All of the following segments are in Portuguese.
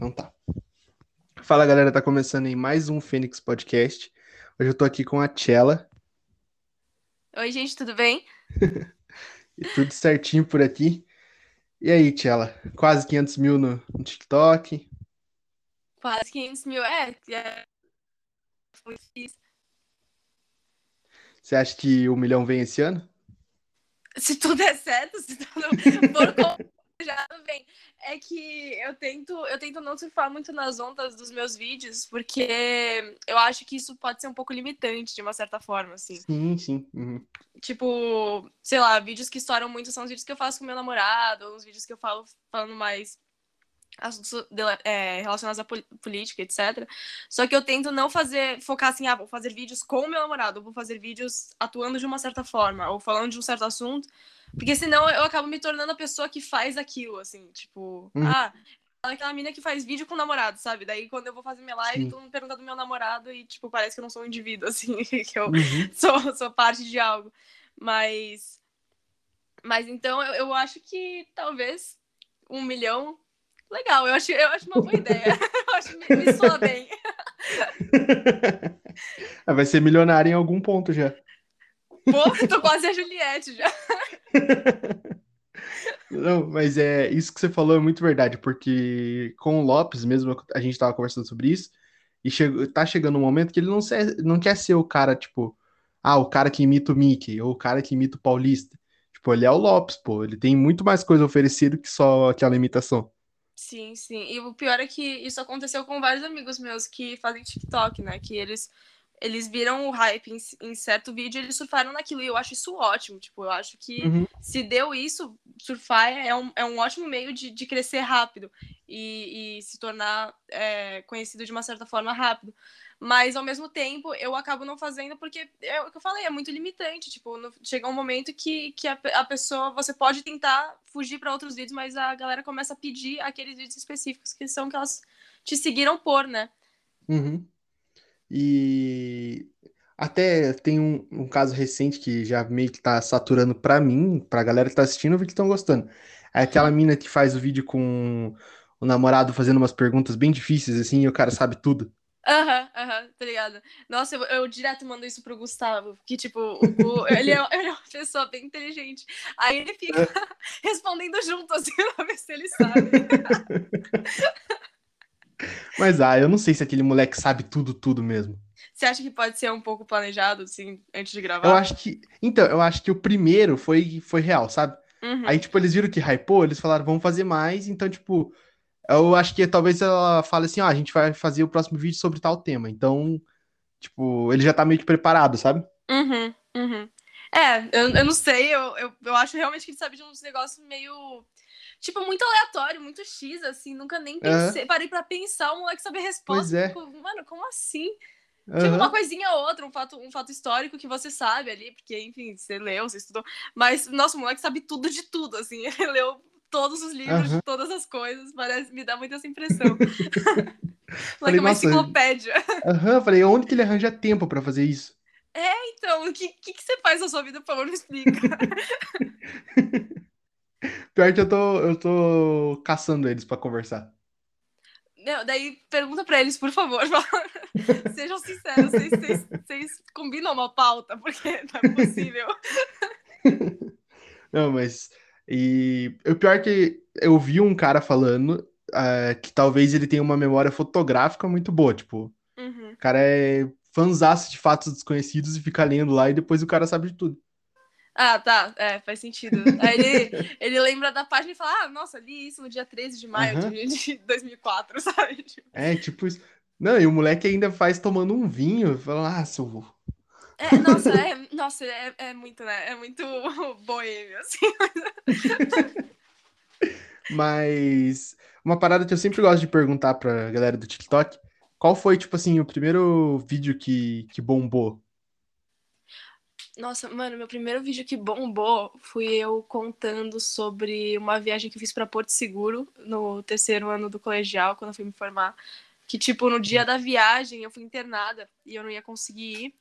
Então tá. Fala galera, tá começando em mais um Fênix Podcast. Hoje eu tô aqui com a Tchela. Oi, gente, tudo bem? e tudo certinho por aqui. E aí, Tchela? Quase 500 mil no, no TikTok. Quase 500 mil, é. é... Foi difícil. Você acha que o milhão vem esse ano? Se tudo der certo, se tudo for já vem. É que eu tento, eu tento não surfar muito nas ondas dos meus vídeos, porque eu acho que isso pode ser um pouco limitante, de uma certa forma, assim. Sim, sim. Uhum. Tipo, sei lá, vídeos que estouram muito são os vídeos que eu faço com meu namorado, ou os vídeos que eu falo falando mais assuntos é, relacionados à política, etc. Só que eu tento não fazer, focar assim, ah, vou fazer vídeos com o meu namorado, ou vou fazer vídeos atuando de uma certa forma, ou falando de um certo assunto, porque senão eu acabo me tornando a pessoa que faz aquilo, assim, tipo, uhum. ah, aquela mina que faz vídeo com o namorado, sabe? Daí quando eu vou fazer minha live, Sim. todo mundo pergunta do meu namorado e, tipo, parece que eu não sou um indivíduo, assim, que eu uhum. sou, sou parte de algo. Mas. Mas então eu, eu acho que talvez um milhão Legal, eu acho, eu acho uma boa ideia. eu acho que me, me soa bem. Ah, vai ser milionário em algum ponto já. Pô, tô quase a Juliette já. Não, mas é isso que você falou é muito verdade, porque com o Lopes mesmo, a gente tava conversando sobre isso, e chegou, tá chegando um momento que ele não, ser, não quer ser o cara, tipo, ah, o cara que imita o Mickey, ou o cara que imita o Paulista. Tipo, ele é o Lopes, pô, ele tem muito mais coisa oferecida que só aquela imitação. Sim, sim. E o pior é que isso aconteceu com vários amigos meus que fazem TikTok, né? Que eles eles viram o hype em, em, certo vídeo e eles surfaram naquilo. E eu acho isso ótimo. Tipo, eu acho que uhum. se deu isso, surfar é um, é um ótimo meio de, de crescer rápido e, e se tornar é, conhecido de uma certa forma rápido. Mas ao mesmo tempo eu acabo não fazendo porque é o que eu falei, é muito limitante. Tipo, no, chega um momento que, que a, a pessoa, você pode tentar fugir para outros vídeos, mas a galera começa a pedir aqueles vídeos específicos que são que elas te seguiram por, né? Uhum. E até tem um, um, caso recente que já meio que tá saturando pra mim, pra galera que tá assistindo, eu vi que estão gostando. É aquela mina que faz o vídeo com o namorado fazendo umas perguntas bem difíceis, assim, e o cara sabe tudo. Aham, aham, tá ligado? Nossa, eu, eu, direto mando isso pro Gustavo, que, tipo, o, ele, é, ele, é, uma pessoa bem inteligente. Aí ele fica respondendo junto, assim, pra ver se ele sabe. Mas, ah, eu não sei se aquele moleque sabe tudo, tudo mesmo. Você acha que pode ser um pouco planejado, assim, antes de gravar? Eu acho que... Então, eu acho que o primeiro foi, foi real, sabe? Uhum. Aí, tipo, eles viram que hypou, eles falaram, vamos fazer mais, então, tipo eu acho que talvez ela fale assim, ó, a gente vai fazer o próximo vídeo sobre tal tema. Então, tipo, ele já tá meio que preparado, sabe? Uhum, uhum. É, eu, eu não sei, eu, eu, eu acho realmente que ele sabe de uns negócios meio. Tipo, muito aleatório, muito X, assim, nunca nem pensei. Uhum. Parei pra pensar, o moleque saber a resposta. É. Tipo, mano, como assim? Uhum. Tipo, uma coisinha ou outra, um fato, um fato histórico que você sabe ali, porque, enfim, você leu, você estudou. Mas, nossa, o moleque sabe tudo de tudo, assim. Ele leu todos os livros, de todas as coisas. Parece, me dá muito essa impressão. falei, uma nossa, enciclopédia. Aham, uhum, falei, onde que ele arranja tempo para fazer isso? É, então, o que, que, que, você faz na sua vida, por favor, me explica. Pior que eu tô, eu tô caçando eles para conversar. Não, daí pergunta para eles, por favor. Sejam sinceros, vocês, vocês, vocês combinam uma pauta, porque não é possível. Não, mas e o pior é que eu vi um cara falando uh, que talvez ele tenha uma memória fotográfica muito boa, tipo, uhum. o cara é fanzaço de fatos desconhecidos e fica lendo lá e depois o cara sabe de tudo. Ah, tá, é, faz sentido. Aí ele, ele lembra da página e fala, ah, nossa, li isso no dia 13 de maio uhum. de, de 2004, sabe? É, tipo isso. Não, e o moleque ainda faz tomando um vinho, fala, ah, seu é, nossa, é, nossa é, é muito, né? É muito boêmio, assim. Mas uma parada que eu sempre gosto de perguntar pra galera do TikTok, qual foi, tipo assim, o primeiro vídeo que, que bombou? Nossa, mano, meu primeiro vídeo que bombou fui eu contando sobre uma viagem que eu fiz para Porto Seguro no terceiro ano do colegial, quando eu fui me formar. Que, tipo, no dia da viagem eu fui internada e eu não ia conseguir ir.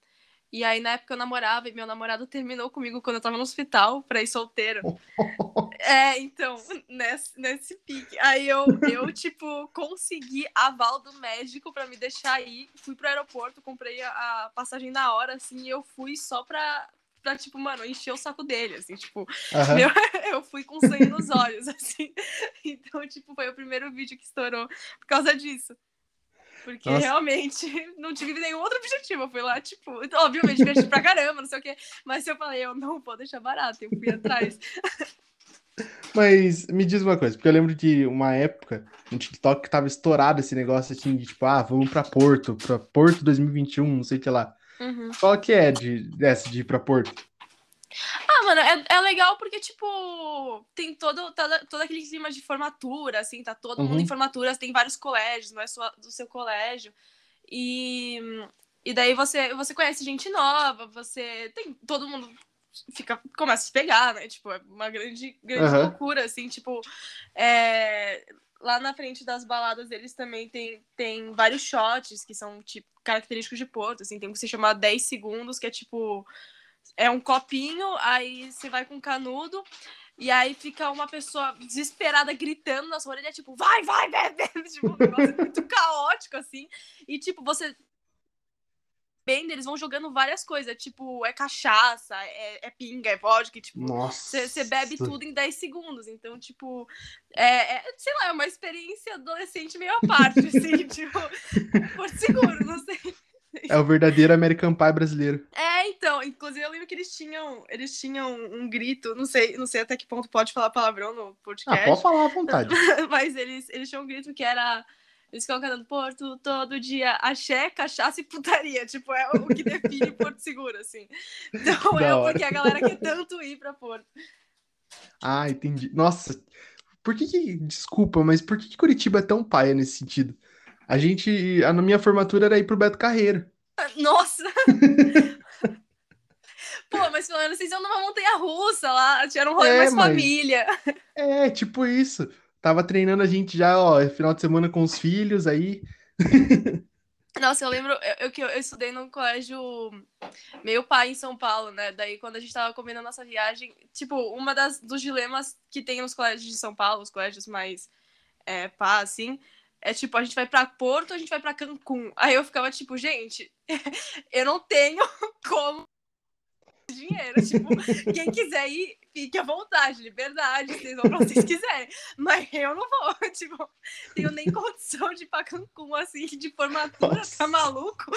E aí, na época, eu namorava e meu namorado terminou comigo quando eu tava no hospital pra ir solteiro. é, então, nesse, nesse pique. Aí eu, eu, tipo, consegui aval do médico pra me deixar ir. Fui pro aeroporto, comprei a, a passagem na hora, assim, e eu fui só pra, pra, tipo, mano, encher o saco dele, assim, tipo, Aham. meu, eu fui com sangue nos olhos, assim. Então, tipo, foi o primeiro vídeo que estourou por causa disso. Porque Nossa. realmente não tive nenhum outro objetivo. Eu fui lá, tipo, obviamente, diverti pra caramba, não sei o quê. Mas eu falei, eu não vou deixar barato, eu fui atrás. Mas me diz uma coisa, porque eu lembro de uma época no TikTok que tava estourado esse negócio assim de tipo, ah, vamos pra Porto, pra Porto 2021, não sei o que lá. Uhum. Qual que é de, dessa de ir pra Porto? Ah, mano, é, é legal porque, tipo, tem todo, todo, todo aquele clima de formatura, assim, tá todo mundo Uhum. em formatura, tem vários colégios, não é só do seu colégio. E, e daí você, você conhece gente nova, você tem. Todo mundo fica, começa a se pegar, né? Tipo, é uma grande, grande Aham. loucura, assim, tipo. é, lá na frente das baladas eles também tem, tem vários shots que são, tipo, característicos de Porto, assim, tem um que se chama 10 segundos, que é tipo é um copinho, aí você vai com canudo, e aí fica uma pessoa desesperada gritando na sua orelha, tipo, vai, vai, bebe! Tipo, um negócio muito caótico, assim. E, tipo, você. Bem, eles vão jogando várias coisas, tipo, é cachaça, é, é pinga, é vodka, tipo, Nossa. você bebe tudo em 10 segundos. Então, tipo, é, é, sei lá, é uma experiência adolescente meio à parte, assim, tipo, por seguro, não sei. É o verdadeiro American Pie brasileiro. É, então, inclusive eu lembro que eles tinham, eles tinham um grito, não sei, não sei até que ponto pode falar palavrão no Ah, podcast, pode falar à vontade. mas eles, eles tinham um grito que era eles ficam cantando Porto todo dia, axé, cachaça e putaria. Tipo, é o que define Porto Seguro, assim. Então Da é hora. porque a galera quer tanto ir pra Porto. Ah, entendi. Nossa, por que que, desculpa, mas por que que Curitiba é tão paia nesse sentido? A gente, a na minha formatura era ir pro Beto Carreiro. Nossa! Pô, mas menos vocês iam numa montanha russa lá, tiveram um rolê É, mais mas- família. É, tipo isso. Tava treinando a gente já, ó, final de semana com os filhos aí. Nossa, eu lembro eu, eu, que eu, eu estudei num colégio meio pai em São Paulo, né? Daí quando a gente tava combinando nossa viagem, tipo, uma das dos dilemas que tem nos colégios de São Paulo, os colégios mais é, pá, assim, é tipo, a gente vai pra Porto, a gente vai pra Cancún. Aí eu ficava tipo, gente, eu não tenho como dinheiro, tipo, quem quiser ir, fique à vontade, liberdade, vocês vão pra vocês quiserem. Mas eu não vou, tipo, tenho nem condição de ir pra Cancún, assim, de formatura, Nossa. tá maluco?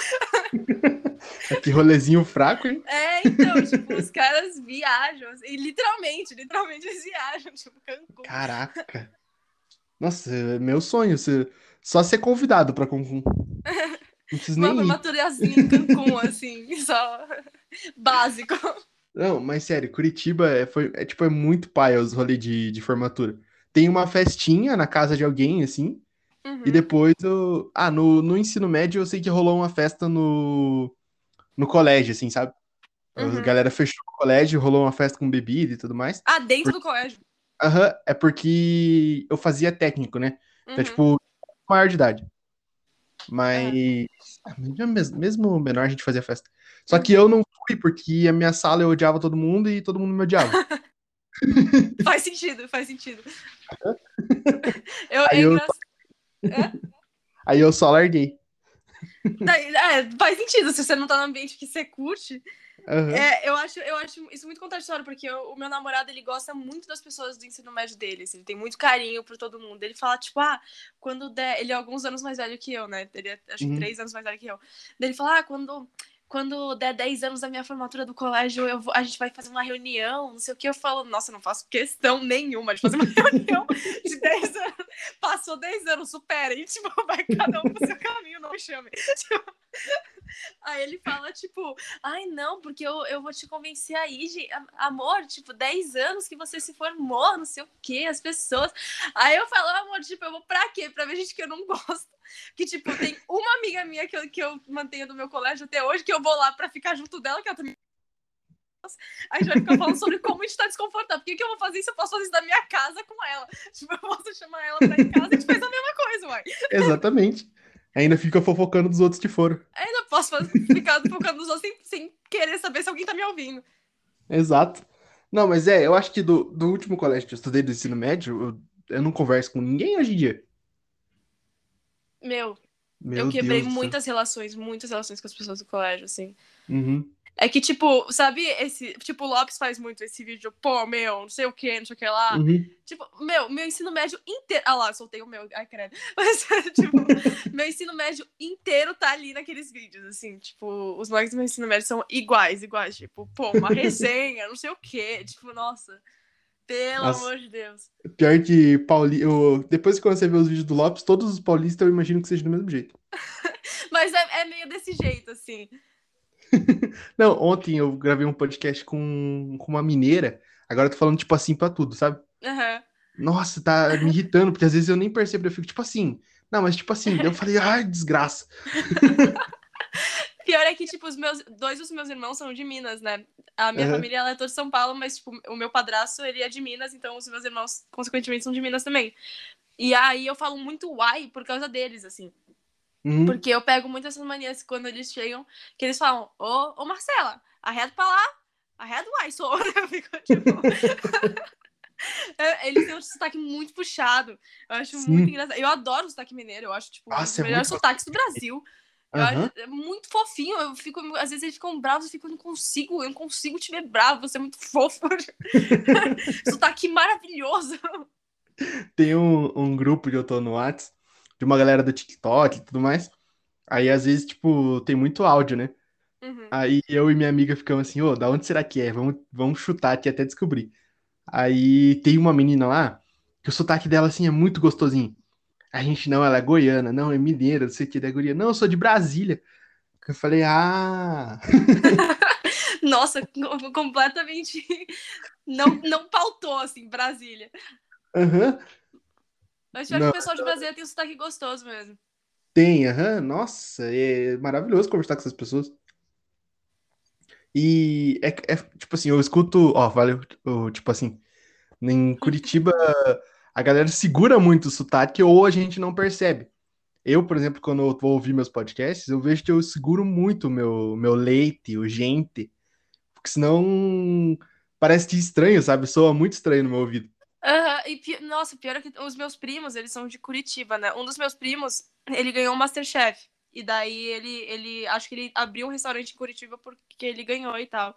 Que rolezinho fraco, hein? É, então, tipo, os caras viajam, assim, e literalmente, literalmente eles viajam, tipo, Cancún. Caraca. Nossa, é meu sonho. se- Só ser convidado pra Cancún. Não preciso Uma nem ir. formaturazinha em Cancún, assim, só básico. Não, mas sério, Curitiba é, foi, é, tipo, é muito paia os rolês de, de formatura. Tem uma festinha na casa de alguém, assim, Uhum. e depois eu... Ah, no, no ensino médio eu sei que rolou uma festa no, no colégio, assim, sabe? A Uhum. galera fechou o colégio, rolou uma festa com bebida e tudo mais. Ah, dentro do colégio. Aham, é porque eu fazia técnico, né? Então, Uhum. tipo, maior de idade. Mas, ah, mesmo, mesmo menor a gente fazia festa. Só que eu não fui porque a minha sala eu odiava todo mundo e todo mundo me odiava. Faz sentido, faz sentido. Eu, é Aí eu- engraçado. Aí eu só larguei. É, faz sentido, se você não tá no ambiente que você curte. Aham. É, eu acho, eu acho isso muito contraditório, porque o, o meu namorado, ele gosta muito das pessoas do ensino médio dele, assim, ele tem muito carinho por todo mundo. Ele fala, tipo, ah, quando der... Ele é alguns anos mais velho que eu, né? Ele é, acho que Uhum. três anos mais velho que eu. Daí ele fala, ah, quando... Quando der 10 anos da minha formatura do colégio, eu vou- a gente vai fazer uma reunião, não sei o que. Eu falo, nossa, eu não faço questão nenhuma de fazer uma reunião de 10 anos. Passou 10 anos, supera. E, tipo, vai cada um pro seu caminho, não me chame. Tipo, Aí ele fala, tipo, ai não, porque eu, eu vou te convencer aí. Am- amor, tipo, 10 anos que você se formou, não sei o que, as pessoas. Aí eu falo, amor, tipo, eu vou pra quê? Pra ver gente que eu não gosto. Que, tipo, tem uma amiga minha que eu, que eu mantenho do meu colégio até hoje, que eu vou lá pra ficar junto dela, que ela também. A gente vai ficar falando sobre como a gente tá desconfortável. Por que, que eu vou fazer isso? Eu posso fazer isso da minha casa com ela. Tipo, eu posso chamar ela pra ir em casa e a gente faz a mesma coisa, uai. Exatamente. Ainda fica fofocando dos outros que foram. Ainda posso ficar focando nos outros sem, sem querer saber se alguém tá me ouvindo. Exato. Não, mas é, eu acho que do, do último colégio que eu estudei do ensino médio, eu, eu não converso com ninguém hoje em dia. Meu, Meu eu quebrei Deus muitas relações, muitas relações com as pessoas do colégio, assim. Uhum. É que, tipo, sabe, esse. Tipo, o Lopes faz muito esse vídeo, pô, meu, não sei o que, não sei o que lá. Uhum. Tipo, meu, meu ensino médio inteiro. Ah lá, soltei o meu, ai, credo. Mas, tipo, meu ensino médio inteiro tá ali naqueles vídeos, assim. Tipo, os moleques do meu ensino médio são iguais, iguais. Tipo, pô, uma resenha, não sei o quê. Tipo, nossa. Pelo Nossa. amor de Deus. Pior que Pauli... eu- depois que você vê os vídeos do Lopes, todos os paulistas eu imagino que seja do mesmo jeito. Mas é, é meio desse jeito, assim. Não, ontem eu gravei um podcast com, com uma mineira. Agora eu tô falando, tipo assim, pra tudo, sabe? Nossa, tá me irritando, porque às vezes eu nem percebo, eu fico tipo assim. Não, mas tipo assim, eu falei, ai, desgraça. Pior é que, tipo, os meus, dois dos meus irmãos são de Minas, né? A minha Aham. família ela é toda de São Paulo, mas, tipo, o meu padrasto, ele é de Minas, então os meus irmãos, consequentemente, são de Minas também. E aí eu falo muito uai por causa deles, assim. Uhum. Porque eu pego muitas essas manias quando eles chegam, que eles falam, ô, ô Marcela, arreda pra lá, arreda uai, sou. Eu fico, tipo... Eles têm um sotaque muito puxado. Eu acho Sim. muito engraçado. Eu adoro o sotaque mineiro. Eu acho, tipo, um dos Nossa, é melhores sotaques do Brasil. Eu acho é muito fofinho. Eu fico, às vezes eles ficam bravos, eu fico, eu não consigo, eu não consigo te ver bravo, você é muito fofo. sotaque maravilhoso. Tem um, um grupo que eu tô no Whats, de uma galera do TikTok e tudo mais. Aí, às vezes, tipo, tem muito áudio, né? Uhum. Aí eu e minha amiga ficamos assim, ô, da onde será que é? Vamos, vamos chutar aqui até descobrir. Aí tem uma menina lá, que o sotaque dela, assim, é muito gostosinho. A gente, não, ela é goiana, não, é mineira, não sei o que, da guria. Não, eu sou de Brasília. Eu falei, ah... Nossa, co- completamente. Não, não pautou, assim, Brasília. Aham, Mas pior que pessoal de Brasília tem um sotaque gostoso mesmo. tem, aham, nossa, é maravilhoso conversar com essas pessoas. E é, é, tipo assim, eu escuto, ó, valeu, tipo assim, em Curitiba a galera segura muito o sotaque ou a gente não percebe. Eu, por exemplo, quando eu vou ouvir meus podcasts, eu vejo que eu seguro muito o meu, meu leite, o gente, porque senão parece que estranho, sabe? Soa muito estranho no meu ouvido. Aham, e pi- nossa, pior é que os meus primos, eles são de Curitiba, né? Um dos meus primos, ele ganhou o Masterchef. E daí ele, ele, acho que ele abriu um restaurante em Curitiba porque ele ganhou e tal.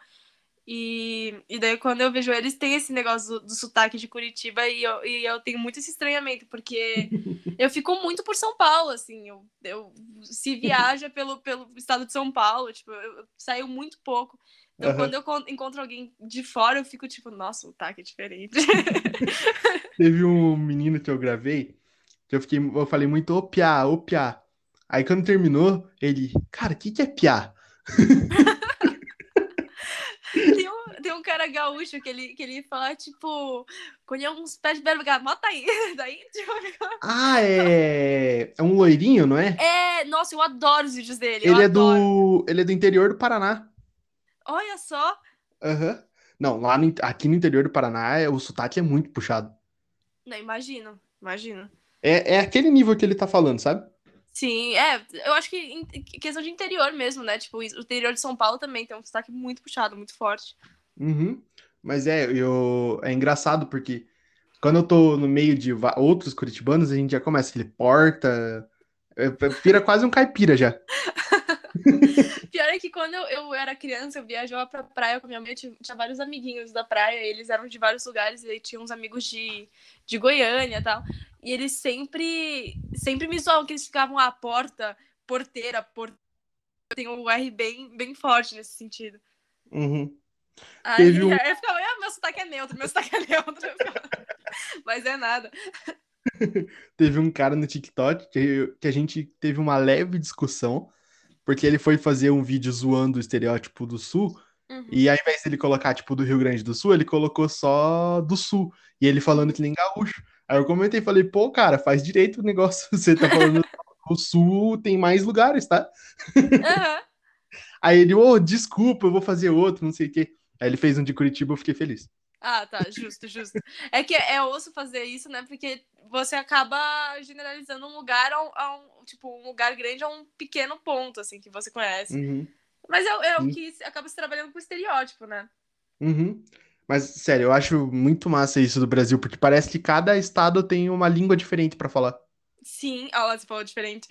E, e daí quando eu vejo eles, tem esse negócio do, do sotaque de Curitiba e eu, e eu tenho muito esse estranhamento, porque eu fico muito por São Paulo, assim. Eu, eu se viaja pelo, pelo estado de São Paulo, tipo, eu, eu saio muito pouco. Então, Aham. quando eu con- encontro alguém de fora, eu fico tipo, nossa, o sotaque é diferente. Teve um menino que eu gravei, que eu fiquei, eu falei muito, ô piá, ô piá. Aí quando terminou, ele, cara, o que que é piá? Tem um, tem um cara gaúcho que ele, que ele fala, tipo, colheu uns pés de bergamota aí. Daí, tipo, Ah, é, é um loirinho, não é? é, nossa, eu adoro os vídeos dele. Ele é adoro. do, ele é do interior do Paraná. Olha só. Aham. Não, lá no, aqui no interior do Paraná, é- o sotaque é muito puxado. Não, imagino, imagino. É, é aquele nível que ele tá falando, sabe? Sim, é, eu acho que em questão de interior mesmo, né? Tipo, o interior de São Paulo também tem um sotaque muito puxado, muito forte. Uhum. Mas é, eu, é engraçado porque quando eu tô no meio de outros curitibanos, a gente já começa aquele porta, é, vira quase um caipira já. Pior é que quando eu, eu era criança, eu viajava pra praia com a minha mãe, tinha, tinha vários amiguinhos da praia, eles eram de vários lugares, e tinha uns amigos de, de Goiânia e tal. E eles sempre, sempre me zoavam, que eles ficavam à porta, porteira, porteira. Eu tenho um R bem, bem forte nesse sentido. Uhum. Aí, Teve um- eu ficava, ah, meu sotaque é neutro, meu sotaque é neutro. Mas é nada. Teve um cara no TikTok que, que a gente teve uma leve discussão, porque ele foi fazer um vídeo zoando o estereótipo do Sul, Uhum. e ao invés dele colocar, tipo, do Rio Grande do Sul, ele colocou só do Sul, e ele falando que nem gaúcho. Aí eu comentei e falei, pô, cara, faz direito o negócio, você tá falando o Sul tem mais lugares, tá? Aham. Aí ele, ô, desculpa, eu vou fazer outro, não sei o quê. Aí ele fez um de Curitiba, eu fiquei feliz. Ah, tá, justo, justo. É que é osso fazer isso, né? Porque você acaba generalizando um lugar a um, a um, tipo, um lugar grande a um pequeno ponto, assim, que você conhece. Uhum. Mas é, é o que acaba se trabalhando com estereótipo, né? Uhum. Mas, sério, eu acho muito massa isso do Brasil, porque parece que cada estado tem uma língua diferente pra falar. Sim, olha lá, você falou diferente.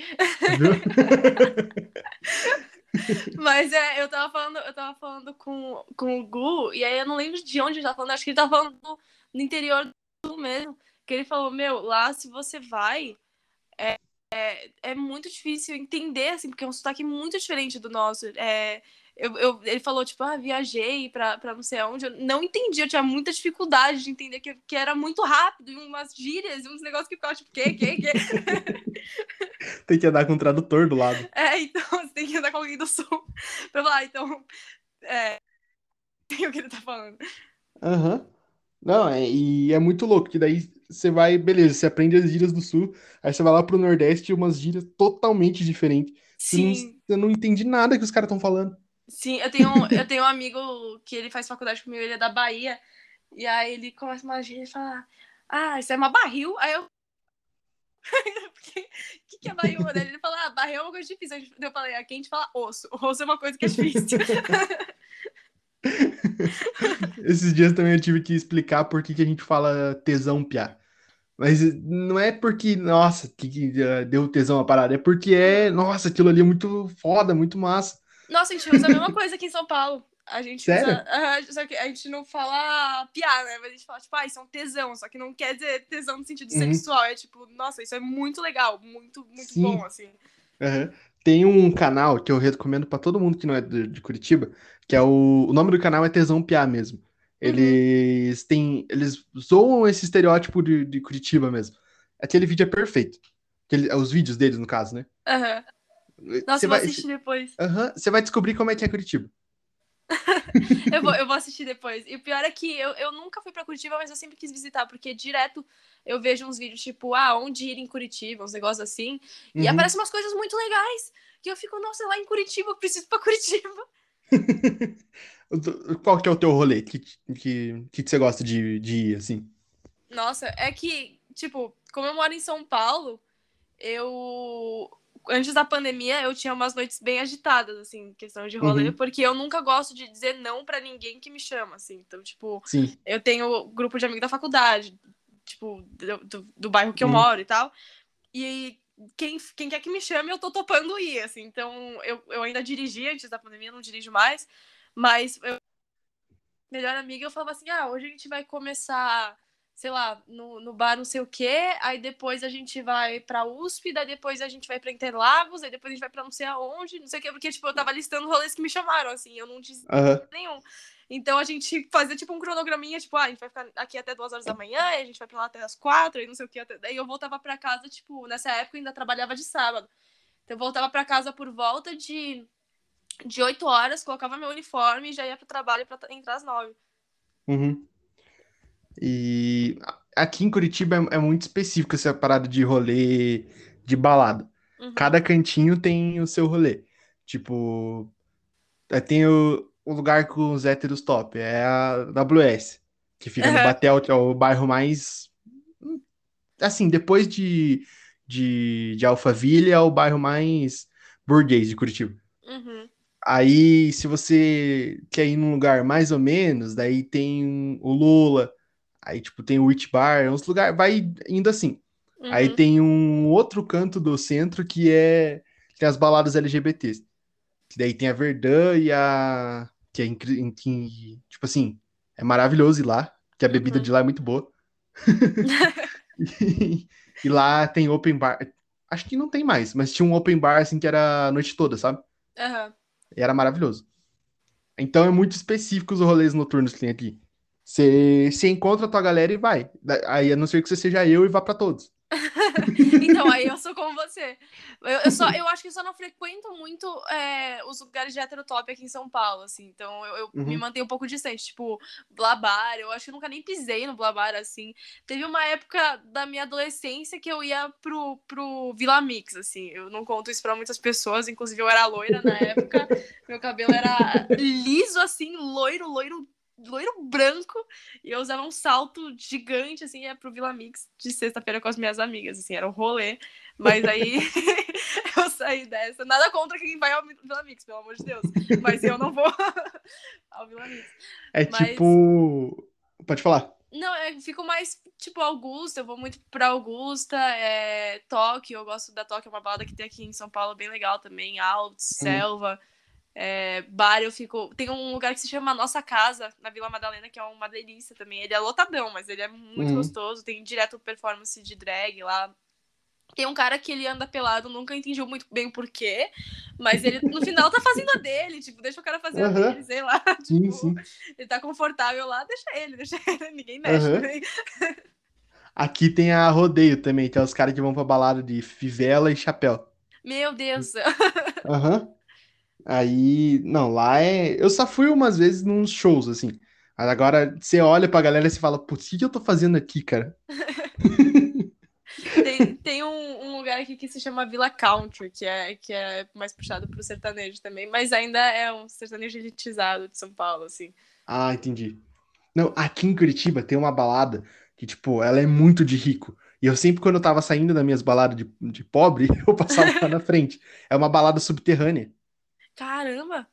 Viu? Mas é, eu tava falando, eu tava falando com, com o Gu, e aí eu não lembro de onde ele tava falando, acho que ele tava falando do, interior do mesmo. Que ele falou, meu, lá se você vai, é, é, é muito difícil entender, assim, porque é um sotaque muito diferente do nosso. É, eu, eu, ele falou, tipo, ah, viajei pra, pra não sei aonde. Eu não entendi, eu tinha muita dificuldade de entender que, que era muito rápido, e umas gírias, e uns negócios que ficavam tipo, que, que, que. tem que andar com o tradutor do lado. É, então você tem que andar com alguém do sul pra falar, então. É. Tem o que ele tá falando. Aham. Uhum. Não, é, e é muito louco, que daí você vai, beleza, você aprende as gírias do sul, aí você vai lá pro Nordeste e umas gírias totalmente diferentes. Sim. Você não, você não entende nada que os caras estão falando. Sim, eu tenho, um, eu tenho um amigo que ele faz faculdade comigo, ele é da Bahia, e aí ele começa uma gíria e fala, ah, isso é uma barril, aí eu... O que, que é barril? Ele fala, ah, barril é uma coisa difícil. Eu falei, aqui a gente fala osso. Osso é uma coisa que é difícil. Esses dias também eu tive que explicar por que, que a gente fala tesão piá. Mas não é porque, nossa, que, que uh, deu tesão a parada, é porque é, nossa, aquilo ali é muito foda, muito massa. Nossa, a gente usa a mesma coisa aqui em São Paulo. A gente Sério? usa. Uh, só que a gente não fala piá, né? Mas a gente fala, tipo, ah, isso é um tesão. Só que não quer dizer tesão no sentido Uhum. sexual. É tipo, nossa, isso é muito legal, muito, muito Sim. bom, assim. Aham. Tem um canal que eu recomendo pra todo mundo que não é de, de Curitiba, que é o, o nome do canal é Tesão Piá mesmo. Eles têm, eles zoam esse estereótipo de, de Curitiba mesmo. Aquele vídeo é perfeito. Aquele- os vídeos deles, no caso, né? Aham. Nossa, Você eu vou vai, assistir depois. Aham, você vai descobrir como é que é Curitiba. Eu vou, eu vou assistir depois. E o pior é que eu, eu nunca fui pra Curitiba, mas eu sempre quis visitar, porque direto eu vejo uns vídeos tipo, ah, onde ir em Curitiba, uns negócios assim. E Uhum. aparecem umas coisas muito legais. Que eu fico, nossa, lá em Curitiba, eu preciso ir pra Curitiba. Qual que é o teu rolê? Que, que, que você gosta de, de ir, assim? Nossa, é que, tipo, como eu moro em São Paulo, eu. Antes da pandemia, eu tinha umas noites bem agitadas, assim, questão de rolê, Uhum. porque eu nunca gosto de dizer não pra ninguém que me chama, assim. Então, tipo, Sim. eu tenho grupo de amigos da faculdade, tipo, do, do, bairro que eu Uhum. moro e tal. E quem, quem quer que me chame, eu tô topando ir, assim. Então, eu, eu ainda dirigi antes da pandemia, não dirijo mais. Mas eu, melhor amiga, eu falava assim, ah, hoje a gente vai começar, sei lá, no, no bar não sei o quê, aí depois a gente vai pra USP, daí depois a gente vai pra Interlagos, aí depois a gente vai pra não sei aonde, não sei o quê, porque, tipo, eu tava listando rolês que me chamaram, assim, eu não disse Aham. nenhum. Então a gente fazia tipo um cronograminha, tipo, ah, a gente vai ficar aqui até duas horas da manhã, e a gente vai pra lá até as quatro, e não sei o que. Até... Daí eu voltava pra casa, tipo, nessa época eu ainda trabalhava de sábado. Então eu voltava pra casa por volta de, de 8 horas, colocava meu uniforme e já ia pro trabalho pra entrar às nove. Uhum. E aqui em Curitiba é, é muito específico essa parada de rolê de balada. Uhum. Cada cantinho tem o seu rolê. Tipo, é, tem o, o lugar com os héteros top, é a WS, que fica no Aham. Batel, que é o bairro mais. Assim, depois de, de, de Alphaville, é o bairro mais burguês de Curitiba. Uhum. Aí, se você quer ir num lugar mais ou menos, daí tem o Lula, aí, tipo, tem o Witch Bar, uns lugares, vai indo assim. Aí Uhum. tem um outro canto do centro que é tem as baladas LGBTs. Que daí tem a Verdun e a que é em- que, tipo assim, é maravilhoso ir lá, que a bebida Uhum. de lá é muito boa. E, e lá tem open bar. Acho que não tem mais, mas tinha um open bar assim que era a noite toda, sabe? Aham. E era maravilhoso. Então é muito específico os rolês noturnos que tem aqui. Você você encontra a tua galera e vai. Aí a não ser que você seja eu e vá pra todos. Então, aí eu sou como você. Eu, eu só, eu acho que eu só não frequento muito é, os lugares de heterotop aqui em São Paulo, assim. Então, eu, eu Uhum. me mantenho um pouco distante. Tipo, Blabar, eu acho que eu nunca nem pisei no Blabar, assim. Teve uma época da minha adolescência que eu ia pro, pro Vila Mix, assim. Eu não conto isso pra muitas pessoas, inclusive eu era loira na época. Meu cabelo era liso, assim, loiro, loiro loiro branco e eu usava um salto gigante, assim, ia pro Vila Mix de sexta-feira com as minhas amigas, assim, era um rolê. Mas aí eu saí dessa. Nada contra quem vai ao Vila Mix, pelo amor de Deus. Mas eu não vou ao Vila Mix. É Mas- tipo. Pode falar. Não, eu fico mais, tipo, Augusta, eu vou muito pra Augusta, é, Tóquio, eu gosto da Tóquio, é uma balada que tem aqui em São Paulo bem legal também, Altos, Selva, é, bar eu fico... Tem um lugar que se chama Nossa Casa, na Vila Madalena, que é uma delícia também, ele é lotadão, mas ele é muito Uhum. gostoso, tem direto performance de drag lá. Tem um cara que ele anda pelado, nunca entendi muito bem o porquê, mas ele no final tá fazendo a dele, tipo, deixa o cara fazer a Aham. dele, sei lá, Sim, tipo, sim. ele tá confortável lá, deixa ele, deixa ele, ninguém mexe Aham. também. Aqui tem a rodeio também, que é os caras que vão pra balada de fivela e chapéu. Meu Deus. Aham. Aí, não, lá é. Eu só fui umas vezes nos shows, assim. Mas agora você olha pra galera e você fala, putz, o que que eu tô fazendo aqui, cara? Tem, tem um, um lugar aqui que se chama Villa Country, que é, que é mais puxado pro sertanejo também, mas ainda é um sertanejo elitizado de São Paulo, assim. Ah, entendi. Não, aqui em Curitiba tem uma balada que, tipo, ela é muito de rico. E eu sempre, quando eu tava saindo das minhas baladas de, de pobre, eu passava lá na frente. É uma balada subterrânea. Caramba!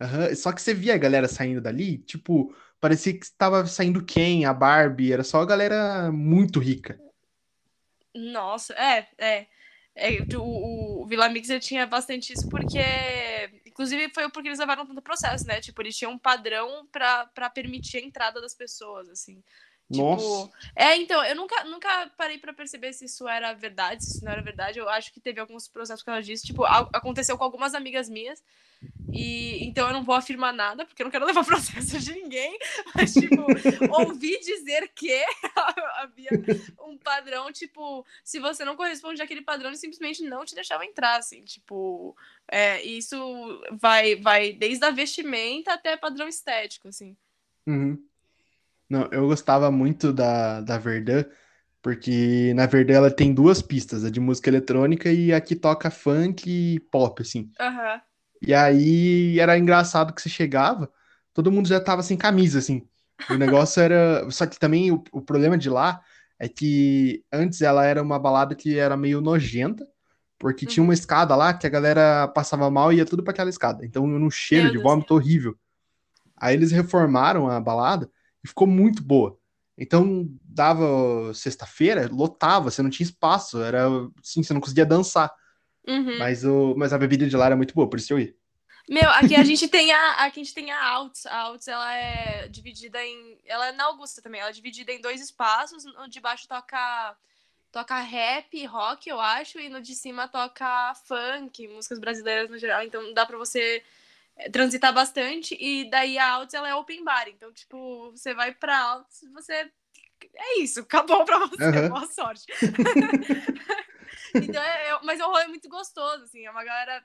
Aham, Só que você via a galera saindo dali, tipo, parecia que tava saindo Ken, a Barbie, era só a galera muito rica. Nossa, é, é. É, o, o Vila Mix tinha bastante isso porque. Inclusive, foi porque eles levaram tanto processo, né? Tipo, eles tinham um padrão pra permitir a entrada das pessoas, assim. Tipo, Nossa. é, então, eu nunca, nunca parei pra perceber se isso era verdade, se isso não era verdade. Eu acho que teve alguns processos que ela disse. Tipo, a- aconteceu com algumas amigas minhas. E então eu não vou afirmar nada, porque eu não quero levar processo de ninguém. Mas, tipo, ouvi dizer que havia um padrão, tipo, se você não corresponde àquele padrão, eles simplesmente não te deixavam entrar, assim, tipo. É, isso vai, vai desde a vestimenta até padrão estético, assim. Uhum. Não, eu gostava muito da, da Verdun, porque na Verdun ela tem duas pistas, a de música eletrônica e a que toca funk e pop, assim. Aham. E aí era engraçado que você chegava, todo mundo já tava sem camisa, assim. O negócio era. Só que também o, o problema de lá é que antes ela era uma balada que era meio nojenta, porque tinha Uhum. uma escada lá que a galera passava mal e ia tudo pra aquela escada. Então, num cheiro Meu de Deus. vômito horrível. Aí eles reformaram a balada e ficou muito boa. Então, dava sexta-feira, lotava, você não tinha espaço, era assim, você não conseguia dançar. Uhum. Mas, o, mas a bebida de lá era muito boa, por isso eu ia. Meu, aqui a gente tem a, aqui a gente tem a Alts. A Alts, ela é dividida em, ela é na Augusta também. Ela é dividida em dois espaços. No de baixo toca toca rap, rock, eu acho, e no de cima toca funk, músicas brasileiras no geral. Então dá pra você transitar bastante. E daí a Alts ela é open bar. Então, tipo, você vai pra Alts, você é isso, acabou pra você, Aham. boa sorte. então, é, é- mas é um rolê muito gostoso, assim, é uma galera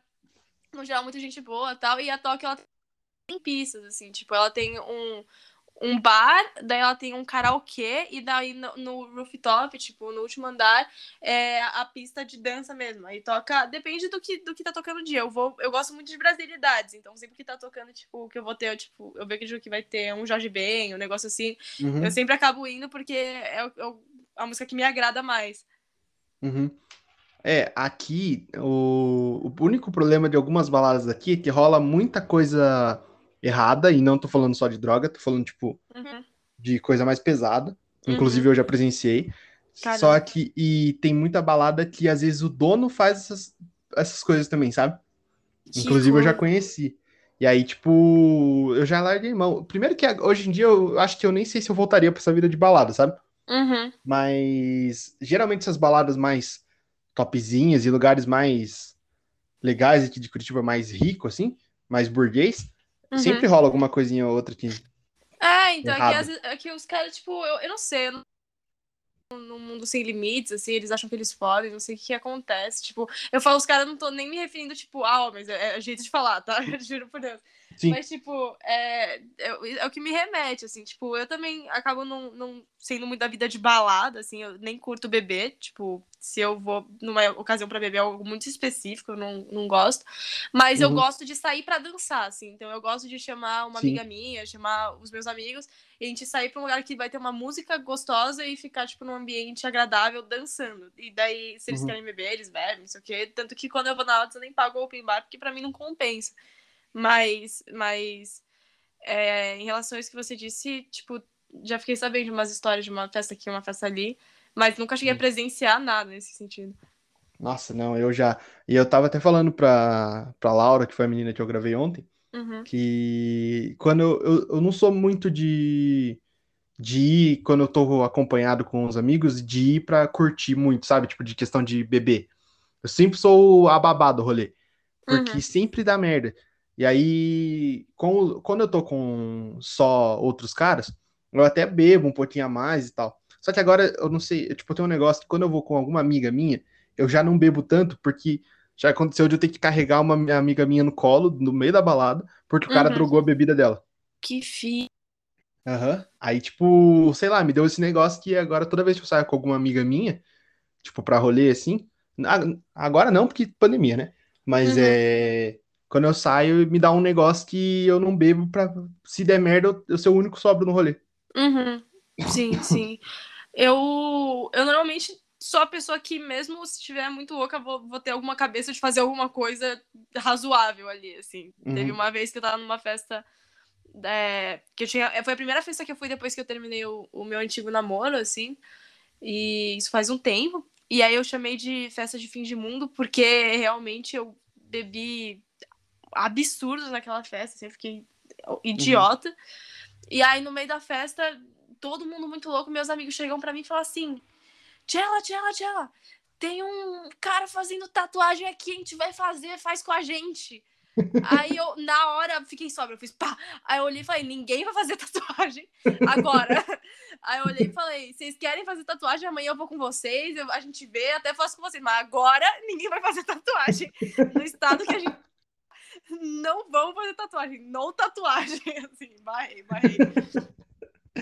no geral, muita gente boa tal. E a Tóquio, ela tem pistas, assim. Tipo, ela tem um, um bar, daí ela tem um karaokê, e daí no, no rooftop, tipo, no último andar, é a pista de dança mesmo. Aí toca... Depende do que, do que tá tocando o dia. Eu, vou, eu gosto muito de brasilidades, então sempre que tá tocando, tipo, que eu vou ter, eu, tipo... Eu vejo que vai ter um Jorge Ben, um negócio assim. Uhum, Eu sempre acabo indo porque é, é a música que me agrada mais. uhum. É, aqui o, o único problema de algumas baladas aqui é que rola muita coisa errada, e não tô falando só de droga, tô falando, tipo, Uhum. de coisa mais pesada. Uhum. Inclusive eu já presenciei. Caramba. Só que, e tem muita balada que às vezes o dono faz essas, essas coisas também, sabe? Inclusive eu já conheci. E aí, tipo, eu já larguei mão. Primeiro que hoje em dia eu acho que eu nem sei se eu voltaria pra essa vida de balada, sabe? Uhum. Mas geralmente essas baladas mais topzinhas e lugares mais legais aqui de Curitiba, mais rico, assim, mais burguês, Uhum. sempre rola alguma coisinha ou outra aqui. É, então, aqui, vezes- aqui os caras, tipo, eu, eu não sei, eu não... no mundo sem limites, assim, eles acham que eles podem, não sei o que, que acontece, tipo, eu falo, os caras não tô nem me referindo, tipo, ah, homens, é, é jeito de falar, tá? Eu juro por Deus. Sim. Mas, tipo, é, é, é o que me remete, assim, tipo, eu também acabo não, não sendo muito da vida de balada, assim, eu nem curto beber, tipo, se eu vou numa ocasião para beber algo muito específico, eu não, não gosto. Mas eu Uhum. gosto de sair para dançar, assim. Então eu gosto de chamar uma Sim. amiga minha, chamar os meus amigos, e a gente sair para um lugar que vai ter uma música gostosa e ficar, tipo, num ambiente agradável dançando. E daí, se eles Uhum. querem beber, eles bebem, não sei o quê. Tanto que quando eu vou na Altos eu nem pago o open bar, porque pra mim não compensa. Mas, mas é, em relação a isso que você disse, tipo, já fiquei sabendo de umas histórias de uma festa aqui, uma festa ali, mas nunca cheguei a Sim. presenciar nada nesse sentido. Nossa, não, eu já. E eu tava até falando pra, pra Laura, que foi a menina que eu gravei ontem, Uhum, que quando eu, eu, eu não sou muito de, de ir, quando eu tô acompanhado com os amigos, de ir pra curtir muito, sabe? Tipo, de questão de beber. Eu sempre sou a babá do rolê, porque Uhum. sempre dá merda. E aí, com, quando eu tô com só outros caras, eu até bebo um pouquinho a mais e tal. Só que agora eu não sei, eu, tipo, tenho um negócio que quando eu vou com alguma amiga minha, eu já não bebo tanto, porque já aconteceu de eu ter que carregar uma minha amiga minha no colo, no meio da balada, porque o cara Uhum. drogou a bebida dela. Que fi. Aham. Aí, tipo, sei lá, me deu esse negócio que agora toda vez que eu saio com alguma amiga minha, tipo, pra rolê assim, agora não, porque pandemia, né? Mas Uhum. é. Quando eu saio, me dá um negócio que eu não bebo pra. Se der merda, eu, eu ser o único sóbrio no rolê. Uhum. Sim, sim. Eu, eu normalmente sou a pessoa que, mesmo se estiver muito louca, vou, vou ter alguma cabeça de fazer alguma coisa razoável ali, assim. Uhum. Teve uma vez que eu tava numa festa. é, que eu tinha. Foi a primeira festa que eu fui depois que eu terminei o, o meu antigo namoro, assim. E isso faz um tempo. E aí eu chamei de festa de fim de mundo, porque realmente eu bebi absurdos naquela festa, assim, eu fiquei idiota. E aí, no meio da festa, todo mundo muito louco, meus amigos chegam pra mim e falam assim: Tchela, Tchela, Tchela, tem um cara fazendo tatuagem aqui, a gente vai fazer, faz com a gente. Aí eu, na hora, fiquei sóbria, eu fiz pá. Aí eu olhei e falei, ninguém vai fazer tatuagem agora. Aí eu olhei e falei, vocês querem fazer tatuagem? Amanhã eu vou com vocês, eu- a gente vê, até faço com vocês. Mas agora ninguém vai fazer tatuagem. No estado que a gente. Não vão fazer tatuagem, não tatuagem. Assim, barrei, barrei.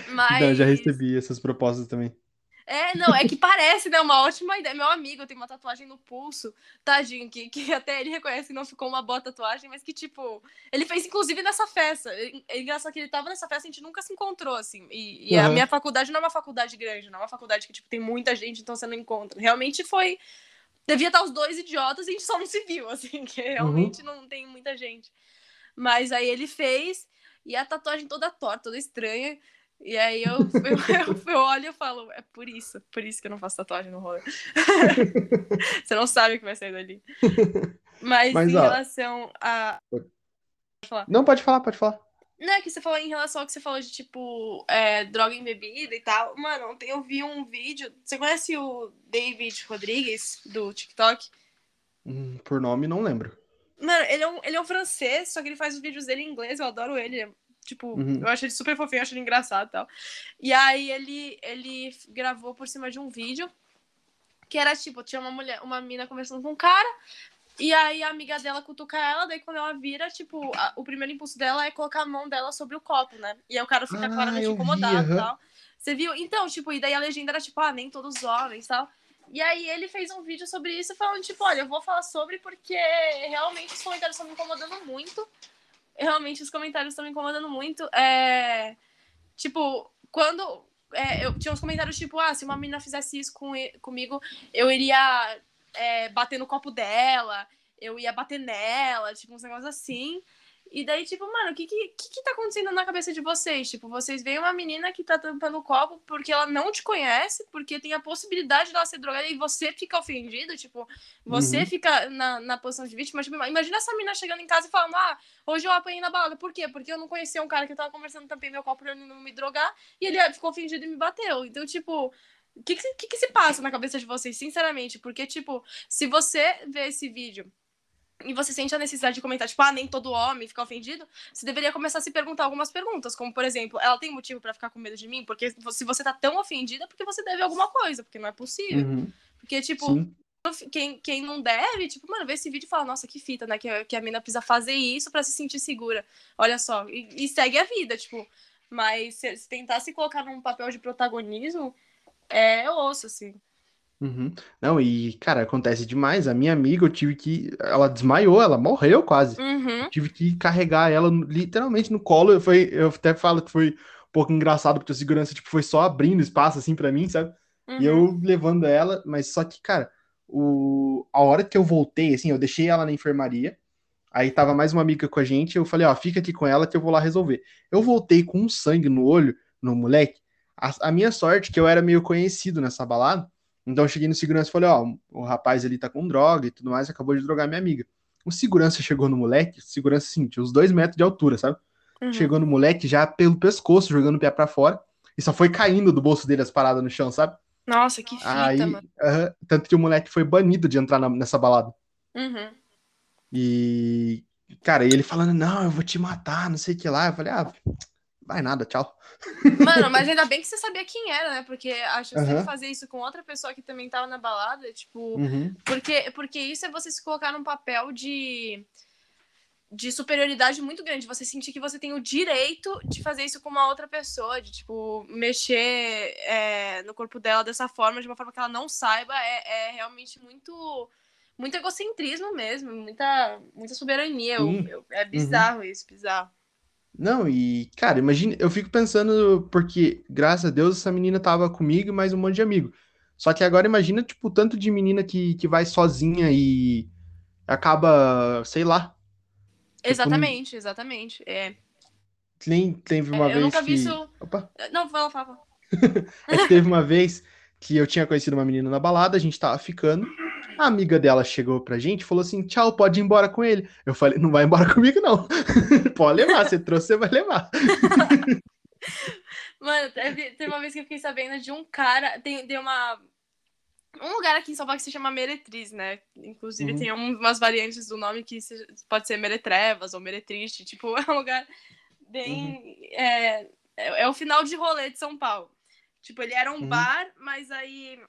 Mas. Não, eu já recebi essas propostas também. É, não, é que parece, né? Uma ótima ideia. Meu amigo tem uma tatuagem no pulso, tadinho, que, que até ele reconhece que não ficou uma boa tatuagem, mas que, tipo, ele fez inclusive nessa festa. É é engraçado que ele tava nessa festa, a gente nunca se encontrou, assim. E, e a Uhum. minha faculdade não é uma faculdade grande, não é uma faculdade que, tipo, tem muita gente, então você não encontra. Realmente foi. Devia estar os dois idiotas e a gente só não se viu, assim, que realmente não tem muita gente. Mas aí ele fez, e a tatuagem toda torta, toda estranha. E aí eu, eu, eu, eu olho e falo, é por isso, por isso que eu não faço tatuagem no rolê. Você não sabe o que vai sair dali. Mas, Mas, em ó. relação a. Não, pode falar, pode falar. Não, é que você falou em relação ao que você falou de, tipo, é, droga em bebida e tal. Mano, ontem eu vi um vídeo. Você conhece o David Rodrigues, do TikTok? Hum, por nome, não lembro. Mano, ele é, um, ele é um francês, só que ele faz os vídeos dele em inglês, eu adoro ele. Tipo, Uhum. eu acho ele super fofinho, eu acho ele engraçado e tal. E aí ele, ele gravou por cima de um vídeo que era tipo, tinha uma mulher, uma mina conversando com um cara, e aí a amiga dela cutuca ela, daí quando ela vira, tipo, a- o primeiro impulso dela é colocar a mão dela sobre o copo, né? E aí o cara fica Ah, claramente incomodado e tal. Você viu? Então, tipo, e daí a legenda era tipo, ah, nem todos os homens e tal. E aí ele fez um vídeo sobre isso falando, tipo, olha, eu vou falar sobre porque realmente os comentários estão me incomodando muito. Realmente os comentários estão me incomodando muito. É... Tipo, quando. é, eu tinha uns comentários tipo, ah, se uma menina fizesse isso com, comigo, eu iria é, bater no copo dela, eu ia bater nela, tipo, uns negócios assim. E daí, tipo, mano, o que, que, que que tá acontecendo na cabeça de vocês? Tipo, vocês veem uma menina que tá tampando o copo porque ela não te conhece, porque tem a possibilidade dela ser drogada e você fica ofendido, tipo, você Uhum. fica na, na posição de vítima. Tipo, imagina essa menina chegando em casa e falando, ah, hoje eu apanhei na balada. Por quê? Porque eu não conhecia um cara que eu tava conversando, tampei meu copo pra ele não me drogar, e ele ficou ofendido e me bateu. Então, tipo, o que, que, que que se passa na cabeça de vocês, sinceramente? Porque, tipo, se você vê esse vídeo e você sente a necessidade de comentar, tipo, ah, nem todo homem fica ofendido, você deveria começar a se perguntar algumas perguntas, como, por exemplo, ela tem motivo pra ficar com medo de mim? Porque se você tá tão ofendida, é porque você deve alguma coisa, porque não é possível. Uhum. Porque, tipo, Sim. quem, quem não deve, tipo, mano, vê esse vídeo e fala, nossa, que fita, né? Que, a- que a mina precisa fazer isso pra se sentir segura. Olha só. E, e segue a vida, tipo. Mas se, se tentar se colocar num papel de protagonismo, é osso, assim. Uhum. Não, e, cara, acontece demais. A minha amiga, eu tive que. Ela desmaiou, ela morreu quase. Uhum. Tive que carregar ela literalmente no colo. Foi, eu até falo que foi um pouco engraçado, porque a segurança tipo, foi só abrindo espaço assim para mim, sabe? Uhum. E eu levando ela, mas só que, cara, o... a hora que eu voltei, assim, eu deixei ela na enfermaria. Aí tava mais uma amiga com a gente, eu falei, ó, fica aqui com ela que eu vou lá resolver. Eu voltei com um sangue no olho, no moleque. A, a minha sorte, que eu era meio conhecido nessa balada, então eu cheguei no segurança e falei, ó, o rapaz ali tá com droga e tudo mais, acabou de drogar minha amiga. O segurança chegou no moleque, segurança assim, tinha uns dois metros de altura, sabe? Uhum. Chegou no moleque já pelo pescoço, jogando o pé pra fora, e só foi caindo do bolso dele as paradas no chão, sabe? Nossa, que fita, Aí, mano. aham, tanto que o moleque foi banido de entrar na- nessa balada. Uhum. E, cara, ele falando, não, eu vou te matar, não sei o que lá. Eu falei, ah, vai nada, tchau. Mano, mas ainda bem que você sabia quem era, né? Porque acho que você Aham. fazer isso com outra pessoa que também tava na balada, tipo. Uhum, Porque, porque isso é você se colocar num papel de, de superioridade muito grande. Você sentir que você tem o direito de fazer isso com uma outra pessoa, de, tipo, mexer é, no corpo dela dessa forma, de uma forma que ela não saiba, é, é realmente muito. Muito egocentrismo mesmo, muita, muita soberania. Eu- eu- é bizarro isso, bizarro. Não, e, cara, imagina, eu fico pensando, porque, graças a Deus, essa menina tava comigo e mais um monte de amigo. Só que agora imagina, tipo, o tanto de menina que, que vai sozinha e acaba, sei lá. Tipo, Exatamente, exatamente. É. Nem teve uma eu vez nunca vi que... isso. Opa! Não, fala, fala. É que teve uma vez que eu tinha conhecido uma menina na balada, a gente tava ficando. A amiga dela chegou pra gente e falou assim: tchau, pode ir embora com ele. Eu falei: não vai embora comigo, não. pode levar, você trouxe, você vai levar. Mano, teve, teve uma vez que eu fiquei sabendo de um cara. Tem, tem uma. Um lugar aqui em São Paulo que se chama Meretriz, né? Inclusive Uhum. tem um- umas variantes do nome que se- pode ser Meretrevas ou Meretriste. Tipo, é um lugar bem. É, é, é o final de rolê de São Paulo. Tipo, ele era um Uhum. bar, mas aí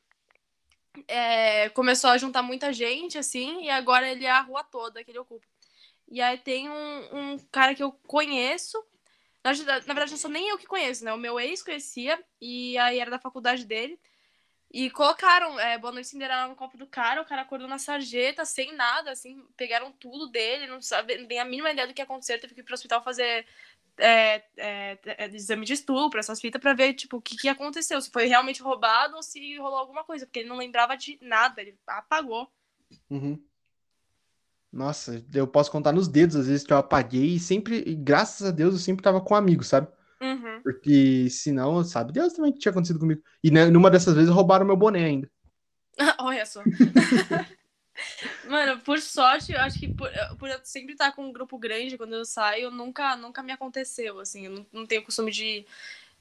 é, começou a juntar muita gente, assim, e agora ele é a rua toda que ele ocupa. E aí tem um, um cara que eu conheço. Na na verdade, não sou nem eu que conheço, né? O meu ex conhecia, e aí era da faculdade dele. E colocaram é, Boa Noite Cinderela no copo do cara, o cara acordou na sarjeta, sem nada, assim, pegaram tudo dele, não sabe, não tem a mínima ideia do que aconteceu, teve que ir pro hospital fazer é, é, é, exame de estupro, essas fitas, pra ver, tipo, o que, que aconteceu, se foi realmente roubado ou se rolou alguma coisa, porque ele não lembrava de nada, ele apagou. Uhum. Nossa, eu posso contar nos dedos às vezes que eu apaguei e sempre, e graças a Deus, eu sempre tava com amigos, sabe? Uhum. Porque senão, sabe Deus também tinha acontecido comigo. E né, numa dessas vezes roubaram meu boné ainda. Olha só. Mano, por sorte, eu acho que por, por eu sempre estar com um grupo grande quando eu saio, nunca, nunca me aconteceu, assim. Eu não, não tenho costume de,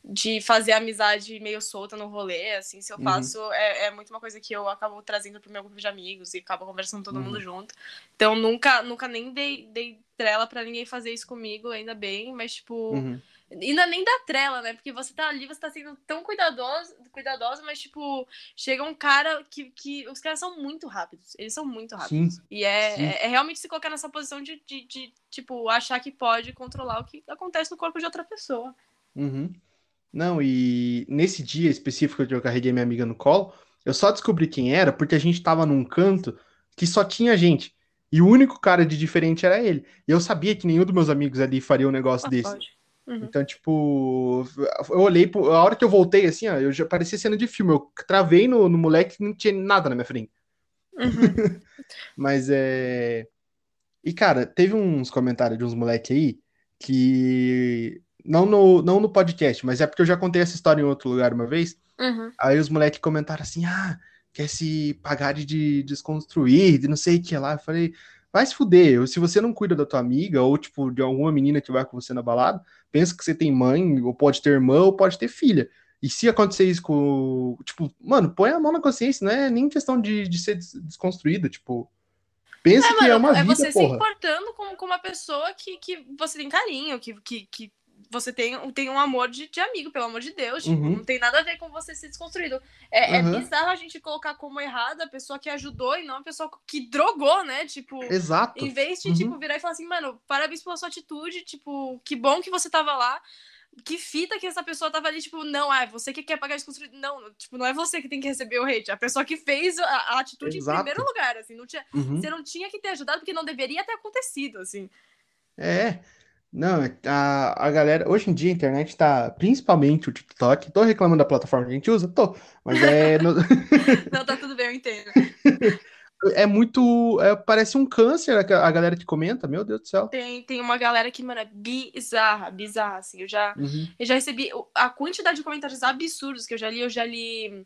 de fazer amizade meio solta no rolê, assim. Se eu Uhum. faço, é, é muito uma coisa que eu acabo trazendo pro meu grupo de amigos e acabo conversando todo Uhum. mundo junto. Então, nunca, nunca nem dei, dei trela pra ninguém fazer isso comigo, ainda bem, mas, tipo... Uhum. Ainda nem dá trela, né? Porque você tá ali, você tá sendo tão cuidadoso, cuidadosa, mas, tipo, chega um cara que, que. Os caras são muito rápidos. Eles são muito rápidos. Sim, E é, é, é realmente se colocar nessa posição de, de, de, tipo, achar que pode controlar o que acontece no corpo de outra pessoa. Uhum. Não, e nesse dia específico que eu carreguei minha amiga no colo, eu só descobri quem era porque a gente tava num canto que só tinha gente. E o único cara de diferente era ele. E eu sabia que nenhum dos meus amigos ali faria um negócio Ah, desse. pode. Uhum. Então, tipo, eu olhei, pro- a hora que eu voltei, assim, ó, eu já parecia cena de filme. Eu travei no, no moleque e não tinha nada na minha frente. Uhum. Mas é. E, cara, teve uns comentários de uns moleques aí que. Não no, não no podcast, mas é porque eu já contei essa história em outro lugar uma vez. Uhum. Aí os moleques comentaram assim: ah, quer se pagar de desconstruir, de não sei o que lá. Eu falei, vai se fuder. Se você não cuida da tua amiga, ou tipo, de alguma menina que vai com você na balada, pensa que você tem mãe, ou pode ter irmã, ou pode ter filha. E se acontecer isso com. Tipo, mano, põe a mão na consciência, não é nem questão de, de ser des- desconstruída, tipo. Pensa É, que é mano, uma é vida, você se porra. importando com, com uma pessoa que, que você tem carinho, que, que, que você tem, tem um amor de, de amigo, pelo amor de Deus. Tipo, Uhum. não tem nada a ver com você ser desconstruído. É, Aham. é bizarro a gente colocar como errada a pessoa que ajudou e não a pessoa que drogou, né? Tipo, Exato. em vez de, Uhum. tipo, virar e falar assim, mano, parabéns pela sua atitude, tipo, que bom que você tava lá. que fita que essa pessoa tava ali, tipo, não, ah, é você que quer pagar desconstruído. Não, tipo, não é você que tem que receber o hate. A pessoa que fez a, a atitude Exato. em primeiro lugar, assim. Não tinha, uhum. Você não tinha que ter ajudado porque não deveria ter acontecido, assim. É. Não, a, a galera. Hoje em dia a internet tá. Principalmente o TikTok. Tô reclamando da plataforma que a gente usa? Tô. Mas é. no... não, tá tudo bem, eu entendo. é muito. É, parece um câncer a, a galera que comenta, meu Deus do céu. Tem, tem uma galera que, mano, é bizarra, bizarra, assim. Eu já, uhum. eu já recebi a quantidade de comentários absurdos que eu já li, eu já li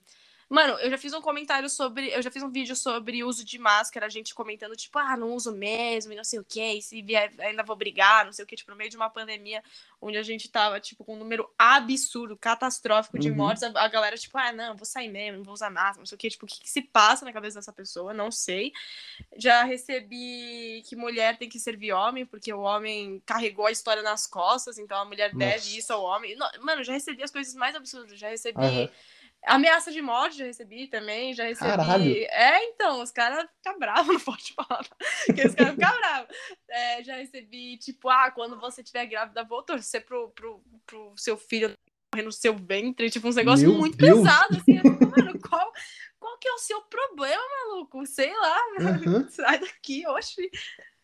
Mano, eu já fiz um comentário sobre. Eu já fiz um vídeo sobre uso de máscara, a gente comentando, tipo, ah, não uso mesmo, e não sei o quê, e se vier, ainda vou brigar, não sei o quê, tipo, no meio de uma pandemia onde a gente tava, tipo, com um número absurdo, catastrófico de uhum. mortes, a, a, galera, tipo, ah, não, vou sair mesmo, não vou usar máscara, não sei o quê, tipo, o que, que se passa na cabeça dessa pessoa, não sei. Já recebi que mulher tem que servir homem, porque o homem carregou a história nas costas, então a mulher Nossa. deve isso ao homem. Mano, já recebi as coisas mais absurdas, já recebi. Uhum Ameaça de morte já recebi também, já recebi. Caralho. É, então, os caras ficam bravos, não pode falar. Porque os caras ficam bravos. É, já recebi, tipo, ah, quando você tiver grávida, vou torcer pro, pro, pro seu filho morrer no seu ventre. Tipo, uns negócios Meu muito Deus. pesados, assim. Eu fico, mano, qual, qual que é o seu problema, maluco? Sei lá, uhum. sai daqui, oxe.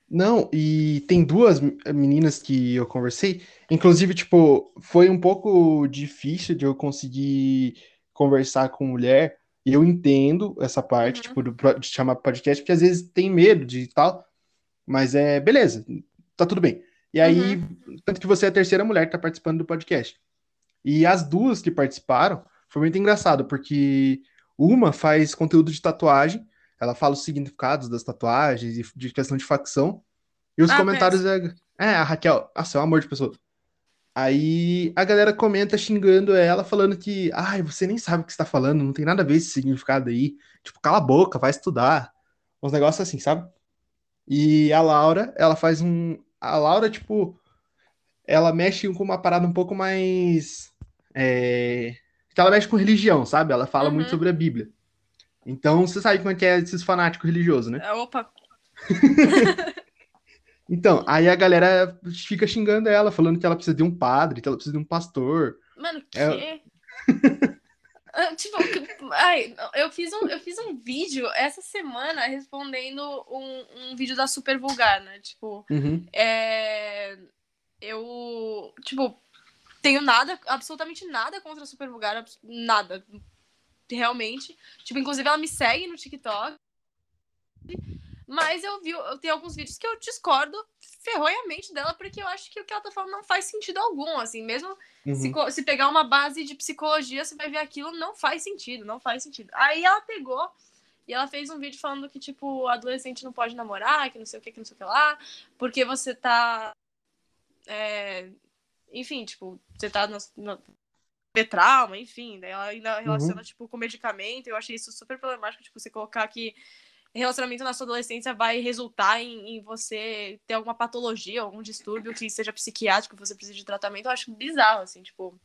Não, e tem duas meninas que eu conversei. Inclusive, tipo, foi um pouco difícil de eu conseguir conversar com mulher, e eu entendo essa parte, uhum. tipo, do, de chamar podcast, porque às vezes tem medo de tal, mas é beleza, tá tudo bem. E aí, uhum. tanto que você é a terceira mulher que tá participando do podcast. E as duas que participaram, foi muito engraçado, porque uma faz conteúdo de tatuagem, ela fala os significados das tatuagens e de questão de facção, e os ah, comentários é, é, a Raquel, nossa, é um amor de pessoa. Aí a galera comenta xingando ela, falando que, ai, você nem sabe o que está falando, não tem nada a ver esse significado aí. Tipo, cala a boca, vai estudar. Uns negócios assim, sabe? E a Laura, ela faz um. A Laura, tipo, ela mexe com uma parada um pouco mais. É... Ela mexe com religião, sabe? Ela fala uhum. muito sobre a Bíblia. Então, você sabe como é que é esses fanáticos religiosos, né? É, opa! Então, aí a galera fica xingando ela, falando que ela precisa de um padre, que ela precisa de um pastor. Mano, que? É... Ah, tipo, ai, eu fiz, um, eu fiz um vídeo essa semana respondendo um, um vídeo da Super Vulgar, né? Tipo, uhum. é, eu, tipo, tenho nada, absolutamente nada contra a Super Vulgar, nada, realmente. Tipo, inclusive ela me segue no TikTok. Mas eu vi, eu tenho alguns vídeos que eu discordo ferroiamente dela, porque eu acho que o que ela tá falando não faz sentido algum, assim, mesmo uhum. se, se pegar uma base de psicologia, você vai ver aquilo, não faz sentido, não faz sentido. Aí ela pegou e ela fez um vídeo falando que, tipo, adolescente não pode namorar, que não sei o que, que não sei o que lá, porque você tá. É, enfim, tipo, você tá no, no trauma, enfim, daí ela ainda relaciona, uhum. tipo, com medicamento, eu achei isso super problemático, tipo, você colocar que relacionamento na sua adolescência vai resultar em, em, você ter alguma patologia, algum distúrbio que seja psiquiátrico, que você precise de tratamento, eu acho bizarro, assim, tipo.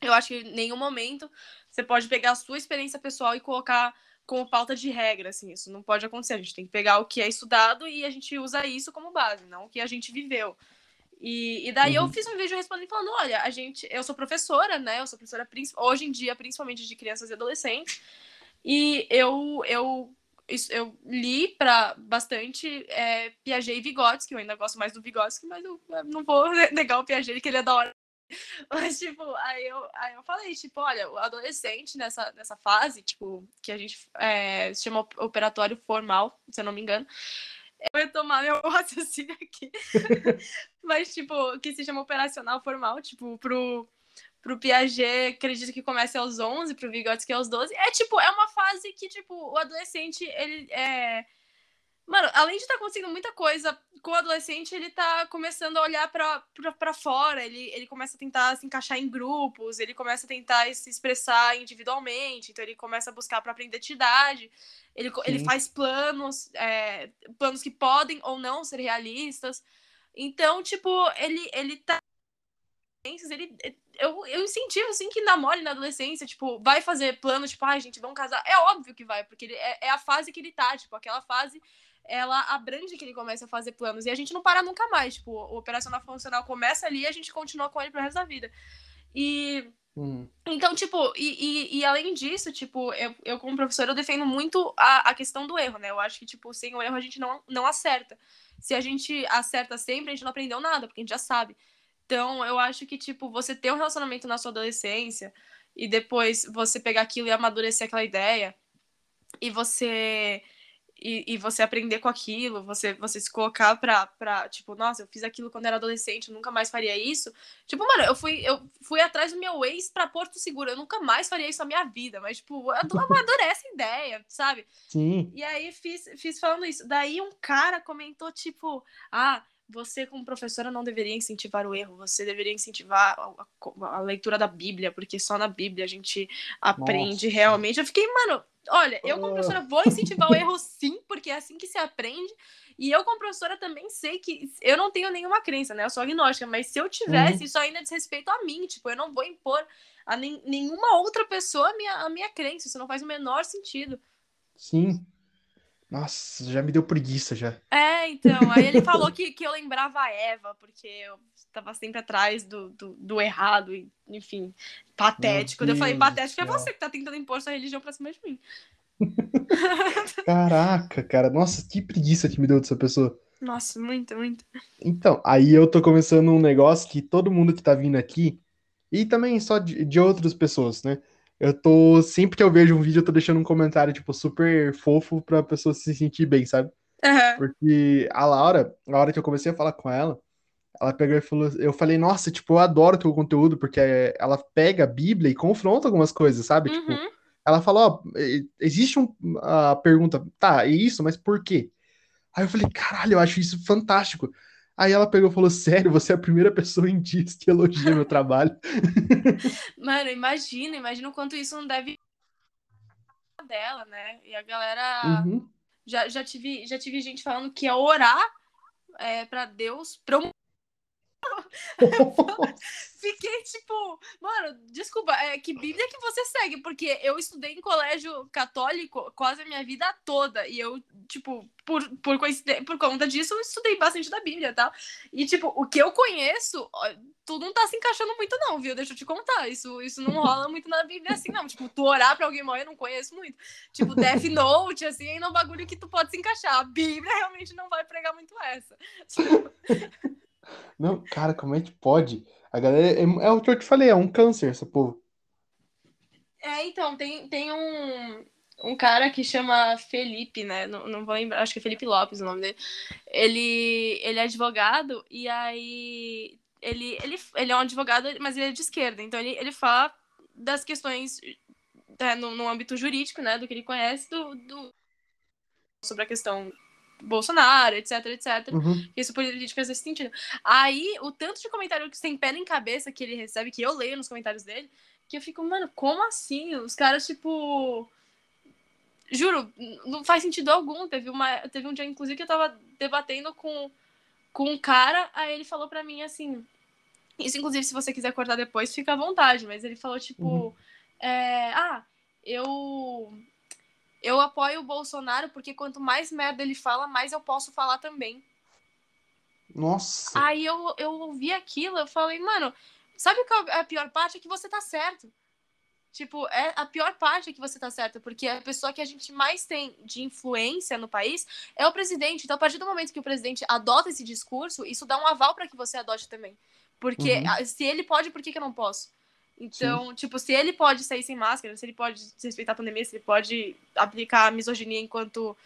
Eu acho que em nenhum momento você pode pegar a sua experiência pessoal e colocar como pauta de regra, assim, isso não pode acontecer. A gente tem que pegar o que é estudado e a gente usa isso como base, não o que a gente viveu. E, e daí uhum. eu fiz um vídeo respondendo falando, olha, a gente, eu sou professora, né? Eu sou professora hoje em dia, principalmente de crianças e adolescentes. E eu, eu eu li para bastante é, Piaget e Vygotsky, eu ainda gosto mais do Vygotsky, mas eu, não vou negar o Piaget, que ele é da hora. Mas, tipo, aí eu, aí eu falei, tipo, olha, o adolescente nessa, nessa fase, tipo, que a gente é, se chama operatório formal, se eu não me engano, eu ia tomar meu raciocínio aqui, mas, tipo, que se chama operacional formal, tipo, pro pro Piaget, acredito que começa aos 11, pro Vygotsky aos 12. É tipo, é uma fase que tipo, o adolescente, ele é Mano, além de estar tá conseguindo muita coisa com o adolescente, ele tá começando a olhar para fora, ele, ele começa a tentar se encaixar em grupos, ele começa a tentar se expressar individualmente, então ele começa a buscar a própria identidade, ele, ele faz planos, é, planos que podem ou não ser realistas. Então, tipo, ele, ele tá ele, eu, eu incentivo, assim, que namore na adolescência, tipo, vai fazer plano, tipo, ai, gente, vamos casar. É óbvio que vai, porque ele, é, é, a fase que ele tá, tipo, aquela fase, ela abrange que ele começa a fazer planos. E a gente não para nunca mais, tipo, o operacional funcional começa ali e a gente continua com ele pro resto da vida. E. Uhum. Então, tipo, e, e, e, além disso, tipo, eu, eu como professora, eu defendo muito a, a questão do erro, né? Eu acho que, tipo, sem o erro a gente não, não acerta. Se a gente acerta sempre, a gente não aprendeu nada, porque a gente já sabe. Então, eu acho que, tipo, você ter um relacionamento na sua adolescência e depois você pegar aquilo e amadurecer aquela ideia e você e, e, você aprender com aquilo, você, você se colocar pra, pra, tipo, nossa, eu fiz aquilo quando era adolescente, eu nunca mais faria isso. Tipo, mano, eu fui, eu fui atrás do meu ex pra Porto Seguro, eu nunca mais faria isso na minha vida, mas, tipo, eu adorei essa ideia, sabe? Sim. E aí fiz, fiz falando isso. Daí um cara comentou, tipo, ah, você, como professora, não deveria incentivar o erro, você deveria incentivar a, a, a leitura da Bíblia, porque só na Bíblia a gente aprende Nossa. realmente. Eu fiquei, mano, Olha, eu como professora vou incentivar o erro sim, porque é assim que se aprende. E eu como professora também sei que eu não tenho nenhuma crença, né? Eu sou agnóstica, mas se eu tivesse, uhum. isso ainda diz respeito a mim. Tipo, eu não vou impor a nem, nenhuma outra pessoa a minha, a minha crença. Isso não faz o menor sentido. Sim. Nossa, já me deu preguiça já. É, então. Aí ele falou que, que eu lembrava a Eva, porque eu estava sempre atrás do, do, do errado, e, enfim, patético. eu falei, patético é você que tá tentando impor sua religião pra cima de mim. Caraca, cara. Nossa, que preguiça que me deu dessa pessoa. Nossa, muito, muito. Então, aí eu tô começando um negócio que todo mundo que tá vindo aqui, e também só de, de outras pessoas, né? Eu tô, sempre que eu vejo um vídeo, eu tô deixando um comentário, tipo, super fofo pra pessoa se sentir bem, sabe? Uhum. Porque a Laura, a hora que eu comecei a falar com ela, ela pegou e falou, eu falei, nossa, tipo, eu adoro teu conteúdo, porque ela pega a Bíblia e confronta algumas coisas, sabe? Tipo, uhum. Tipo, ela falou, ó, existe um, a pergunta, tá, é isso, mas por quê? Aí eu falei, caralho, eu acho isso fantástico. Aí ela pegou e falou: Sério, você é a primeira pessoa em dias que elogia meu trabalho. Mano, imagina, imagina o quanto isso não deve dela, né? E a galera. Uhum. Já, já, tive, já tive gente falando que é orar é, para Deus promover Fiquei tipo, mano, desculpa, é que Bíblia que você segue? Porque eu estudei em colégio católico quase a minha vida toda. E eu, tipo, por, por, por conta disso, eu estudei bastante da Bíblia e tal. E, tipo, o que eu conheço, tudo não tá se encaixando muito, não, viu? Deixa eu te contar. Isso, isso não rola muito na Bíblia assim, não. Tipo, tu orar pra alguém morrer, eu não conheço muito. Tipo, Death Note, assim, ainda é um bagulho que tu pode se encaixar. A Bíblia realmente não vai pregar muito essa. Tipo... Não, cara, como é que pode? A galera. É, é o que eu te falei, é um câncer, essa povo. É, então, tem, tem um, um cara que chama Felipe, né? Não, não vou lembrar, acho que é Felipe Lopes o nome dele. Ele, ele é advogado e aí. Ele, ele, ele é um advogado, mas ele é de esquerda. Então ele, ele fala das questões é, no, no âmbito jurídico, né? Do que ele conhece, do, do sobre a questão Bolsonaro, etc, etc. Uhum. Isso política faz esse sentido. Aí, o tanto de comentário que sem pé em cabeça que ele recebe, que eu leio nos comentários dele, que eu fico, mano, como assim? Os caras, tipo. Juro, não faz sentido algum. Teve, uma, teve um dia, inclusive, que eu tava debatendo com, com um cara, aí ele falou pra mim assim. Isso, inclusive, se você quiser cortar depois, fica à vontade, mas ele falou, tipo. Uhum. É, ah, eu eu apoio o Bolsonaro porque quanto mais merda ele fala, mais eu posso falar também. Nossa. Aí eu, eu ouvi aquilo, eu falei, mano, sabe qual é a pior parte? É que você tá certo. Tipo, é a pior parte é que você tá certo, porque a pessoa que a gente mais tem de influência no país é o presidente. Então, a partir do momento que o presidente adota esse discurso, isso dá um aval para que você adote também. Porque uhum. se ele pode, por que, que eu não posso? Então, Sim. tipo, se ele pode sair sem máscara, se ele pode respeitar a pandemia, se ele pode aplicar a misoginia enquanto,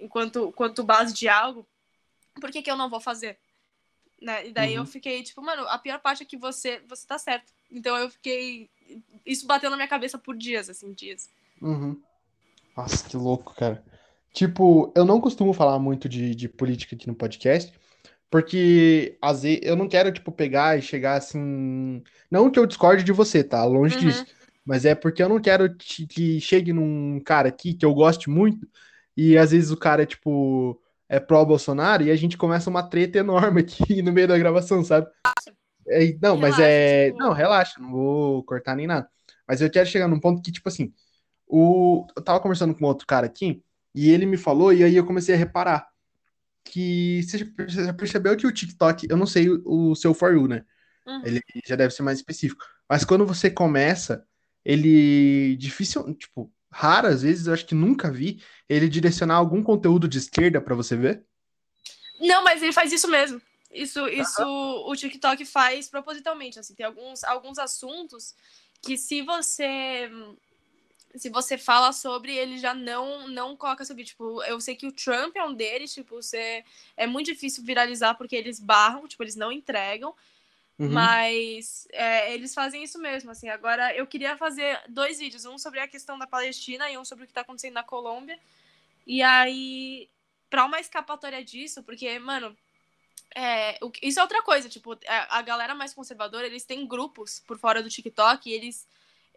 enquanto, enquanto base de algo, por que, que eu não vou fazer? Né? E daí uhum. eu fiquei, tipo, mano, a pior parte é que você, você tá certo. Então eu fiquei. Isso bateu na minha cabeça por dias, assim, dias. Uhum. Nossa, que louco, cara. Tipo, eu não costumo falar muito de, de política aqui no podcast, porque às vezes eu não quero, tipo, pegar e chegar assim. Não que eu discorde de você, tá? Longe uhum. disso. Mas é porque eu não quero que chegue num cara aqui que eu goste muito e às vezes o cara é, tipo, é pró-Bolsonaro e a gente começa uma treta enorme aqui no meio da gravação, sabe? É, não, relaxa, mas é. Tipo... Não, relaxa, não vou cortar nem nada. Mas eu quero chegar num ponto que, tipo assim, o... eu tava conversando com outro cara aqui e ele me falou e aí eu comecei a reparar que você já percebeu que o TikTok, eu não sei o, seu For You, né? Uhum. Ele já deve ser mais específico. Mas quando você começa, ele difícil, tipo, raras vezes, eu acho que nunca vi ele direcionar algum conteúdo de esquerda para você ver. Não, mas ele faz isso mesmo. Isso, isso o TikTok faz propositalmente, assim, tem alguns, alguns assuntos que se você se você fala sobre, ele já não não coloca sobre, tipo, eu sei que o Trump é um deles, tipo, você é muito difícil viralizar porque eles barram, tipo, eles não entregam. Uhum. Mas é, eles fazem isso mesmo, assim. Agora, eu queria fazer dois vídeos, um sobre a questão da Palestina e um sobre o que está acontecendo na Colômbia. E aí, para uma escapatória disso, porque, mano, é, o- isso é outra coisa, tipo, a, a galera mais conservadora, eles têm grupos por fora do TikTok e eles,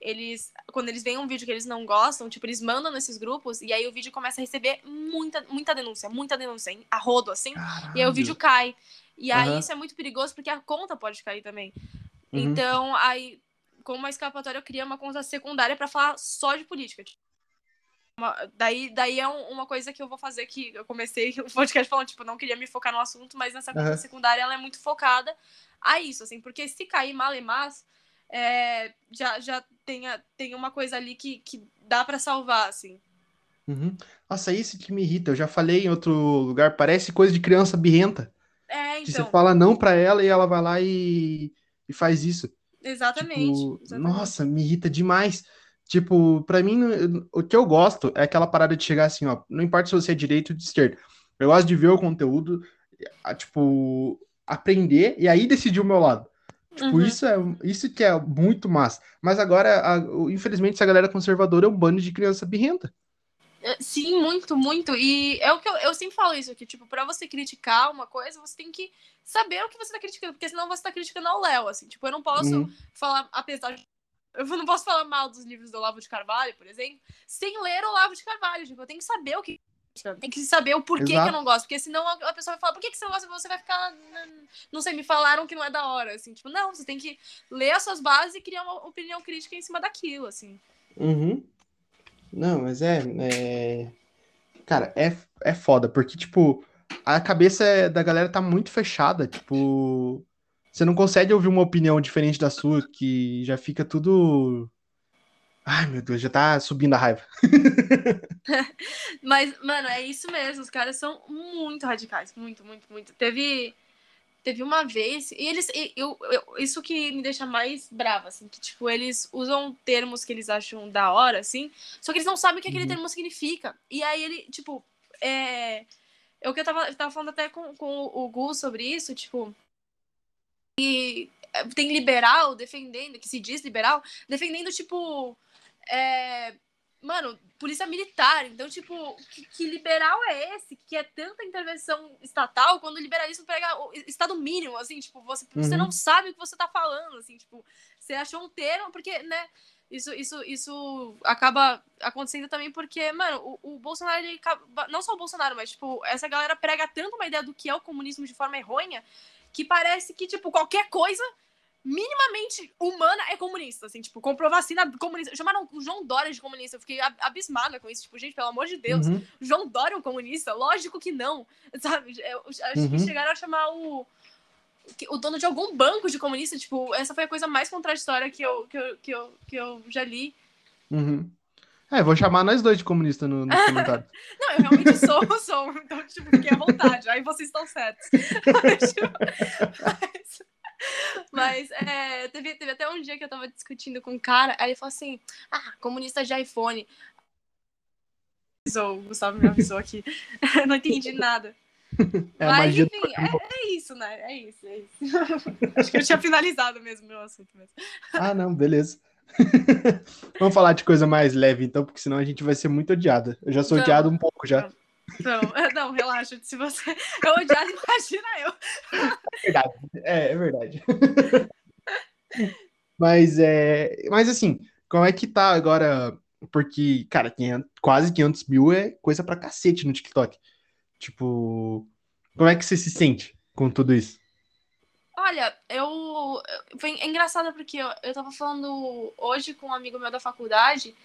eles, quando eles veem um vídeo que eles não gostam, tipo, eles mandam nesses grupos e aí o vídeo começa a receber muita, muita denúncia, muita denúncia, a rodo, assim, e aí o vídeo cai. E aí Aham. isso é muito perigoso porque a conta pode cair também. Uhum. Então, aí, como uma escapatória, eu queria uma conta secundária pra falar só de política. Uma- daí, daí é um- uma coisa que eu vou fazer que eu comecei o podcast falando, tipo, não queria me focar no assunto, mas nessa conta Aham. secundária ela é muito focada a isso, assim, porque se cair mal e mas, é, já, já tem, a- tem uma coisa ali que, que dá pra salvar, assim. Uhum. Nossa, isso que me irrita. Eu já falei em outro lugar, parece coisa de criança birrenta. É, Que você então, fala não pra ela e ela vai lá e, e faz isso. exatamente. Tipo, exatamente. nossa, me irrita demais. Tipo, pra mim, o que eu gosto é aquela parada de chegar assim, ó, não importa se você é direito ou de esquerda. Eu gosto de ver o conteúdo, tipo, aprender e aí decidir o meu lado. Tipo, Uhum. isso é isso que é muito massa. Mas agora, a- infelizmente, essa galera conservadora é um bando de criança birrenta. É, Sim, muito, muito. E é o que eu, eu sempre falo isso, que, tipo, pra você criticar uma coisa, você tem que saber o que você tá criticando, porque senão você tá criticando ao Léo, assim. Tipo, eu não posso Uhum. falar, apesar de. Eu não posso falar mal dos livros do Olavo de Carvalho, por exemplo, sem ler o Olavo de Carvalho. Tipo, eu tenho que saber o que. Tem que saber o porquê Exato. que eu não gosto, porque senão a pessoa vai falar, por que, que você não gosta? Você vai ficar. "Não- Não sei, me falaram que não é da hora, assim. Tipo, não, você tem que ler as suas bases e criar uma opinião crítica em cima daquilo, assim. Uhum. Não, mas é, é- Cara, é, é foda, porque, tipo, a cabeça é- da galera tá muito fechada, tipo... Você não consegue ouvir uma opinião diferente da sua, que já fica tudo... Ai, meu Deus, já tá subindo a raiva. Mas, mano, é isso mesmo. Os caras são muito radicais. Muito, muito, muito. Teve. Teve uma vez. E eles. eu, eu- isso que me deixa mais brava, assim. Que, tipo, eles usam termos que eles acham da hora, assim. Só que eles não sabem o que aquele Uhum. termo significa. E aí ele, tipo. É. Eu que eu tava, eu tava falando até com, com o Gu sobre isso, tipo. E é, tem liberal defendendo, que se diz liberal, defendendo, tipo. É, mano, polícia militar. Então, tipo, que, que liberal é esse? Que é tanta intervenção estatal quando o liberalismo pega o estado mínimo, assim, tipo, você, você Uhum. não sabe o que você tá falando, assim, tipo, você achou um termo, porque, né? Isso, isso, isso acaba acontecendo também porque, mano, o, o Bolsonaro, ele acaba- não só o Bolsonaro, mas, tipo, essa galera prega tanto uma ideia do que é o comunismo de forma errônea que parece que, tipo, qualquer coisa minimamente humana é comunista, assim, tipo, comprou vacina comunista. Chamaram o João Dória de comunista, eu fiquei ab- abismada com isso, tipo, gente, pelo amor de Deus, Uhum. João Dória é um comunista? Lógico que não, sabe? Eu acho Uhum. que chegaram a chamar o o dono de algum banco de comunista, tipo, essa foi a coisa mais contraditória que eu, que eu, que eu, que eu já li. Uhum. É, vou chamar nós dois de comunista no, nos comentários. Não, eu realmente sou, sou, então, tipo, fiquei à vontade, aí vocês estão certos. Mas, tipo, mas- mas, é, teve, teve até um dia que eu tava discutindo com um cara, aí ele falou assim, ah, comunista de iPhone. Avisou, O Gustavo me avisou aqui. não entendi nada. É Mas, enfim, é, é isso, né? É isso, é isso. Acho que eu tinha finalizado mesmo meu assunto mesmo. Ah, não, beleza. Vamos falar de coisa mais leve, então, porque senão a gente vai ser muito odiada. Eu já sou odiado um pouco já. Não, não, relaxa. Se você é odiado, imagina eu. É, é verdade. mas é, mas assim, como é que tá agora? Porque, cara, 500 quase 500 mil é coisa pra cacete no TikTok. Tipo, como é que você se sente com tudo isso? Olha, eu. Foi engraçado porque eu, eu tava falando hoje com um amigo meu da faculdade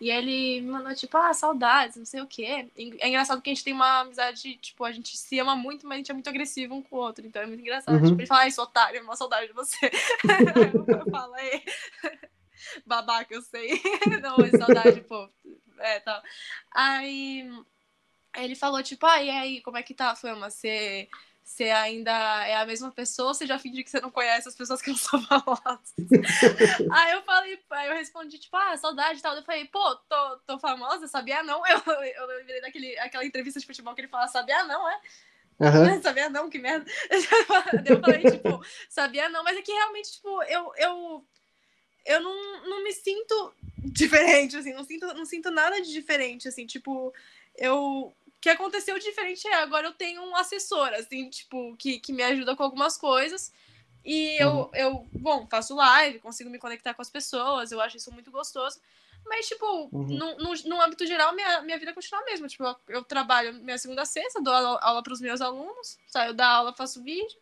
E ele me mandou, tipo, ah, saudades, não sei o quê. É engraçado que a gente tem uma amizade, tipo, a gente se ama muito, mas a gente é muito agressivo um com o outro. Então é muito engraçado. Uhum. Tipo, ele fala, ai, sou otário, é uma saudade de você. eu falo, aí, babaca, eu sei. não, mas saudade, pô. É, tal. Aí ele falou, tipo, ah, e aí, como é que tá fama? Você você ainda é a mesma pessoa, você já finge que você não conhece as pessoas que não são famosas. aí eu falei, aí eu respondi, tipo, ah, saudade e tal. Eu falei, pô, tô, tô famosa, sabia não? Eu, eu lembrei daquele, aquela entrevista de futebol que ele fala, sabia não, é? Uhum. Sabia não, que merda. Eu falei, tipo, sabia não, mas é que realmente, tipo, eu, eu, eu não, não me sinto diferente, assim, não sinto, não sinto nada de diferente, assim, tipo, eu que aconteceu diferente é agora eu tenho um assessor, assim, tipo, que, que me ajuda com algumas coisas. E eu, uhum. eu, bom, faço live, consigo me conectar com as pessoas, eu acho isso muito gostoso. Mas, tipo, uhum. no, no, no, âmbito geral, minha, minha vida continua a mesma. Tipo, eu, eu trabalho minha segunda a sexta, dou aula, aula para os meus alunos, saio da aula, faço vídeo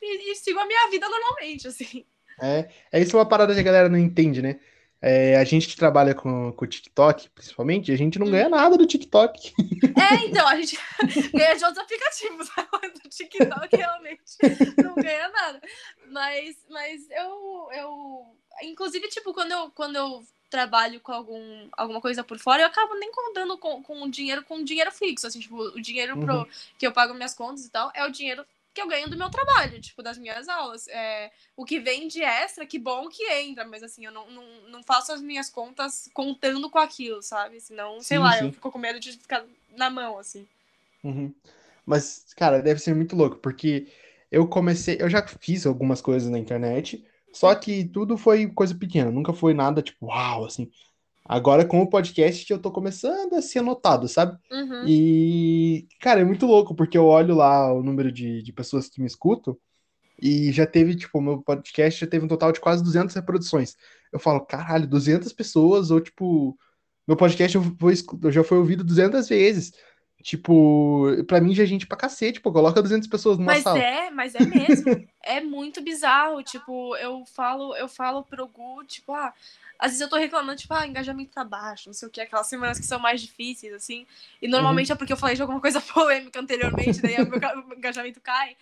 e, e, sigo a minha vida normalmente, assim. É, é isso é uma parada que a galera não entende, né? É, a gente que trabalha com, com o TikTok, principalmente, a gente não ganha nada do TikTok. É, então, a gente ganha de outros aplicativos. Do TikTok, realmente, não ganha nada. Mas, mas eu, eu. Inclusive, tipo, quando eu, quando eu trabalho com algum, alguma coisa por fora, eu acabo nem contando com, com dinheiro com dinheiro fixo. Assim, tipo, o dinheiro uhum. pro, que eu pago minhas contas e tal é o dinheiro que eu ganho do meu trabalho, tipo, das minhas aulas. É, o que vem de extra, que bom que entra, mas assim, eu não, não, não faço as minhas contas contando com aquilo, sabe? Senão, sei sim, lá, sim. eu fico com medo de ficar na mão, assim. Uhum. Mas, cara, deve ser muito louco, porque eu comecei, eu já fiz algumas coisas na internet, só que tudo foi coisa pequena, nunca foi nada tipo, uau, assim. Agora, com o podcast, eu tô começando a ser anotado, sabe? Uhum. E, cara, é muito louco, porque eu olho lá o número de, de pessoas que me escutam e já teve, tipo, o meu podcast já teve um total de quase 200 reproduções. Eu falo, caralho, 200 pessoas, ou tipo, meu podcast eu, vou, eu já foi ouvido 200 vezes. Tipo, pra mim já é gente pra cacete, pô, coloca 200 pessoas numa mas sala. Mas é, mas é mesmo. é muito bizarro, tipo, eu falo, eu falo pro Gu, tipo, ah, às vezes eu tô reclamando, tipo, ah, engajamento tá baixo, não sei o que, aquelas semanas que são mais difíceis, assim. E normalmente uhum. é porque eu falei de alguma coisa polêmica anteriormente, daí o meu engajamento cai.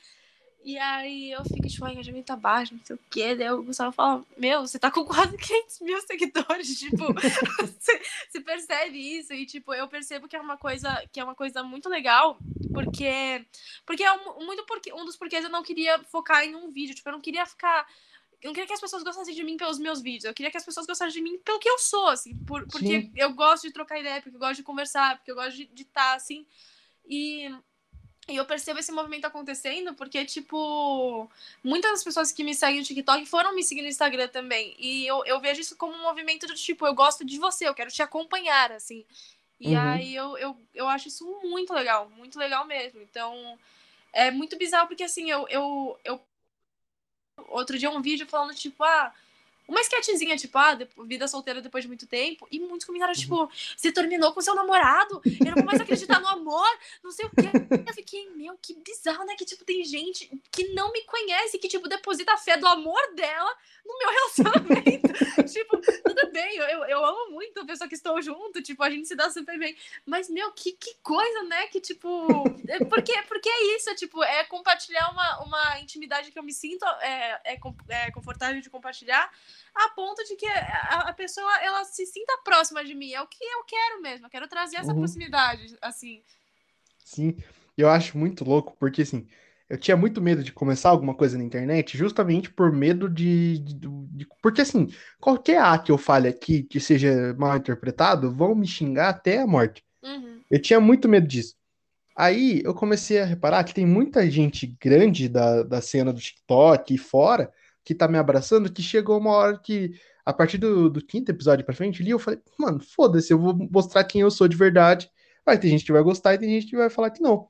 E aí eu fico, tipo, ah, engajamento tá baixo, não sei o quê. Daí o Gustavo fala, meu, você tá com quase 500 mil seguidores, tipo, você, você, percebe isso. E, tipo, eu percebo que é uma coisa, que é uma coisa muito legal, porque, porque é um, muito porque, um dos porquês eu não queria focar em um vídeo, tipo, eu não queria ficar eu não queria que as pessoas gostassem de mim pelos meus vídeos. Eu queria que as pessoas gostassem de mim pelo que eu sou, assim. Por, porque Sim. eu gosto de trocar ideia, porque eu gosto de conversar, porque eu gosto de estar, assim. E, e eu percebo esse movimento acontecendo porque, tipo, muitas das pessoas que me seguem no TikTok foram me seguir no Instagram também. E eu, eu vejo isso como um movimento do tipo, eu gosto de você, eu quero te acompanhar, assim. E uhum. aí eu, eu, eu acho isso muito legal, muito legal mesmo. Então, é muito bizarro porque, assim, eu, eu, eu outro dia um vídeo falando, tipo, ah, uma sketchzinha, tipo, ah, vida solteira depois de muito tempo. E muitos comentários, tipo, você terminou com seu namorado, eu não vou mais acreditar no amor, não sei o quê. Eu fiquei, meu, que bizarro, né? Que, tipo, tem gente que não me conhece, que, tipo, deposita a fé do amor dela no meu relacionamento. tipo, tudo bem, eu, eu amo muito a pessoa que estou junto, tipo, a gente se dá super bem. Mas, meu, que, que coisa, né? Que, tipo, é porque, porque é isso, é, tipo, é compartilhar uma, uma intimidade que eu me sinto é, é, é confortável de compartilhar a ponto de que a, a, pessoa ela se sinta próxima de mim. É o que eu quero mesmo. Eu quero trazer essa uhum. proximidade, assim. Sim, eu acho muito louco, porque assim, eu tinha muito medo de começar alguma coisa na internet, justamente por medo de. de, de porque assim, qualquer A que eu fale aqui que seja mal interpretado, vão me xingar até a morte. Uhum. Eu tinha muito medo disso. Aí eu comecei a reparar que tem muita gente grande da, da cena do TikTok e fora que tá me abraçando, que chegou uma hora que, a partir do, do quinto episódio pra frente ali, eu falei, mano, foda-se, eu vou mostrar quem eu sou de verdade. Vai ter gente que vai gostar e tem gente que vai falar que não.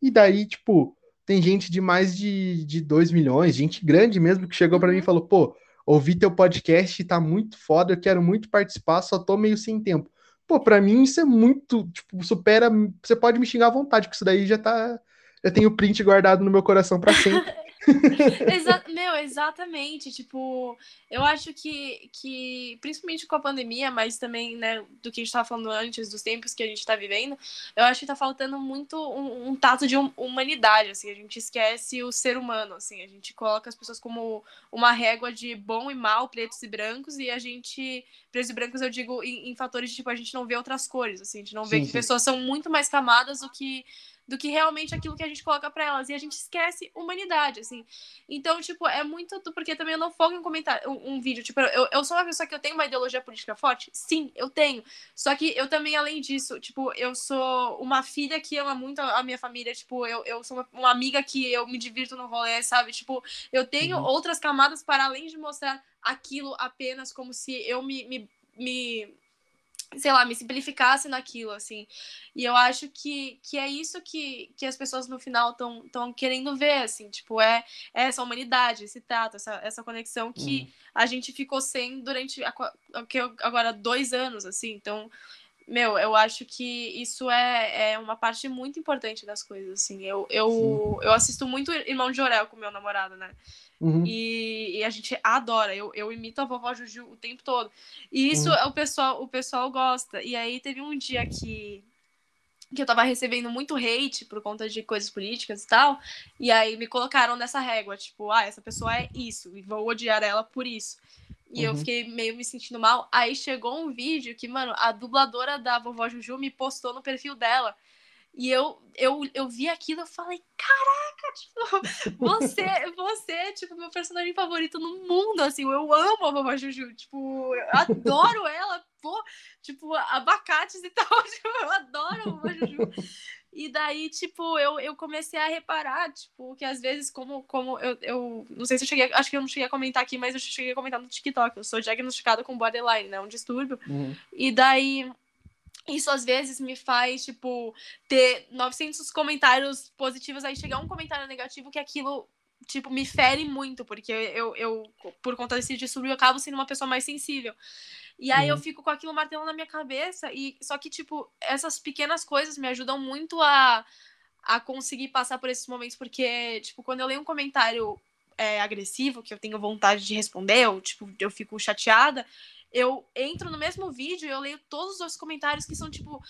E daí, tipo, tem gente de mais de, de 2 milhões, gente grande mesmo, que chegou para mim e uhum. falou, pô, ouvi teu podcast, tá muito foda, eu quero muito participar, só tô meio sem tempo. Pô, pra mim isso é muito, tipo, supera, você pode me xingar à vontade, que isso daí já tá, eu tenho o print guardado no meu coração para sempre. Exa meu, exatamente. Tipo, eu acho que, que, principalmente com a pandemia, mas também, né, do que a gente estava falando antes, dos tempos que a gente está vivendo, eu acho que está faltando muito um, um, tato de humanidade, assim. A gente esquece o ser humano, assim. A gente coloca as pessoas como uma régua de bom e mal, pretos e brancos, e a gente, pretos e brancos eu digo em, em fatores de, tipo, a gente não vê outras cores, assim. A gente não vê sim, que sim. pessoas são muito mais camadas do que do que realmente aquilo que a gente coloca para elas. E a gente esquece humanidade, assim. Então, tipo, é muito. Porque também eu não foco em comentar um, um vídeo. Tipo, eu, eu sou uma pessoa que eu tenho uma ideologia política forte? Sim, eu tenho. Só que eu também, além disso, tipo, eu sou uma filha que ama muito a minha família. Tipo, eu, eu sou uma, uma amiga que eu me divirto no rolê, sabe? Tipo, eu tenho uhum. outras camadas para além de mostrar aquilo apenas como se eu me, me, me sei lá, me simplificasse naquilo, assim. E eu acho que, que é isso que, que as pessoas no final estão querendo ver, assim, tipo, é, é essa humanidade, esse tato, essa, essa conexão que uhum. a gente ficou sem durante que agora dois anos, assim. Então, meu, eu acho que isso é, é uma parte muito importante das coisas, assim. Eu, eu, eu assisto muito Irmão de Orel com meu namorado, né? Uhum. E, e, a gente adora. Eu, eu imito a vovó Juju o tempo todo. E isso uhum. o pessoal o pessoal gosta. E aí teve um dia que que eu tava recebendo muito hate por conta de coisas políticas e tal. E aí me colocaram nessa régua, tipo, ah, essa pessoa é isso, e vou odiar ela por isso. E uhum. eu fiquei meio me sentindo mal. Aí chegou um vídeo que, mano, a dubladora da vovó Juju me postou no perfil dela. E eu, eu, eu vi aquilo e falei, caraca, tipo, você, você é, tipo, meu personagem favorito no mundo, assim, eu amo a Vovó Juju, tipo, eu adoro ela, pô, tipo, abacates e tal, tipo, eu adoro a Vovó Juju. E daí, tipo, eu, eu comecei a reparar, tipo, que às vezes, como, como eu, eu. Não sei se eu cheguei. Acho que eu não cheguei a comentar aqui, mas eu cheguei a comentar no TikTok. Eu sou diagnosticada com borderline, né? Um distúrbio. Uhum. E daí isso às vezes me faz, tipo, ter 900 comentários positivos, aí chegar um comentário negativo que aquilo, tipo, me fere muito, porque eu, eu por conta desse distúrbio, eu acabo sendo uma pessoa mais sensível. E aí uhum. eu fico com aquilo martelando na minha cabeça, e só que, tipo, essas pequenas coisas me ajudam muito a, a conseguir passar por esses momentos, porque, tipo, quando eu leio um comentário é, agressivo, que eu tenho vontade de responder, ou, tipo, eu fico chateada, eu entro no mesmo vídeo e eu leio todos os comentários que são, tipo,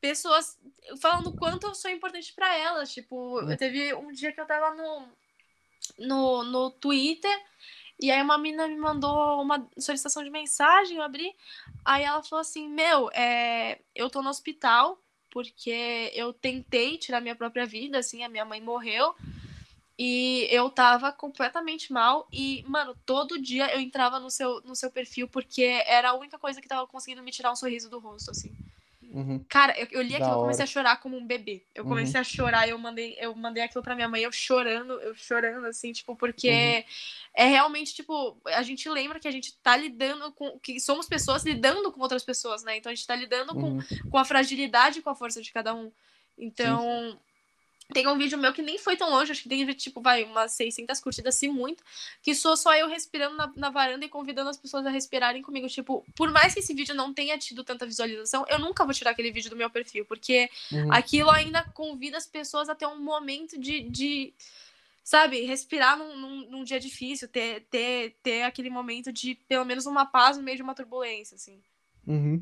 pessoas falando quanto eu sou importante para elas. Tipo, eu teve um dia que eu tava no, no, no Twitter e aí uma menina me mandou uma solicitação de mensagem, eu abri. Aí ela falou assim, meu, é, eu tô no hospital porque eu tentei tirar minha própria vida, assim, a minha mãe morreu. E eu tava completamente mal. E, mano, todo dia eu entrava no seu, no seu perfil porque era a única coisa que tava conseguindo me tirar um sorriso do rosto, assim. Uhum. Cara, eu, eu li aquilo e comecei a chorar como um bebê. Eu comecei uhum. a chorar, eu mandei, eu mandei aquilo pra minha mãe, eu chorando, eu chorando, assim, tipo, porque uhum. é realmente, tipo, a gente lembra que a gente tá lidando com. que somos pessoas lidando com outras pessoas, né? Então a gente tá lidando com, uhum. com a fragilidade e com a força de cada um. Então. Sim tem um vídeo meu que nem foi tão longe, acho que tem, tipo, vai, umas 600 curtidas, se muito, que sou só eu respirando na, na, varanda e convidando as pessoas a respirarem comigo. Tipo, por mais que esse vídeo não tenha tido tanta visualização, eu nunca vou tirar aquele vídeo do meu perfil, porque uhum. aquilo ainda convida as pessoas a ter um momento de, de sabe, respirar num, num, num, dia difícil, ter, ter, ter aquele momento de, pelo menos, uma paz no meio de uma turbulência, assim. Uhum.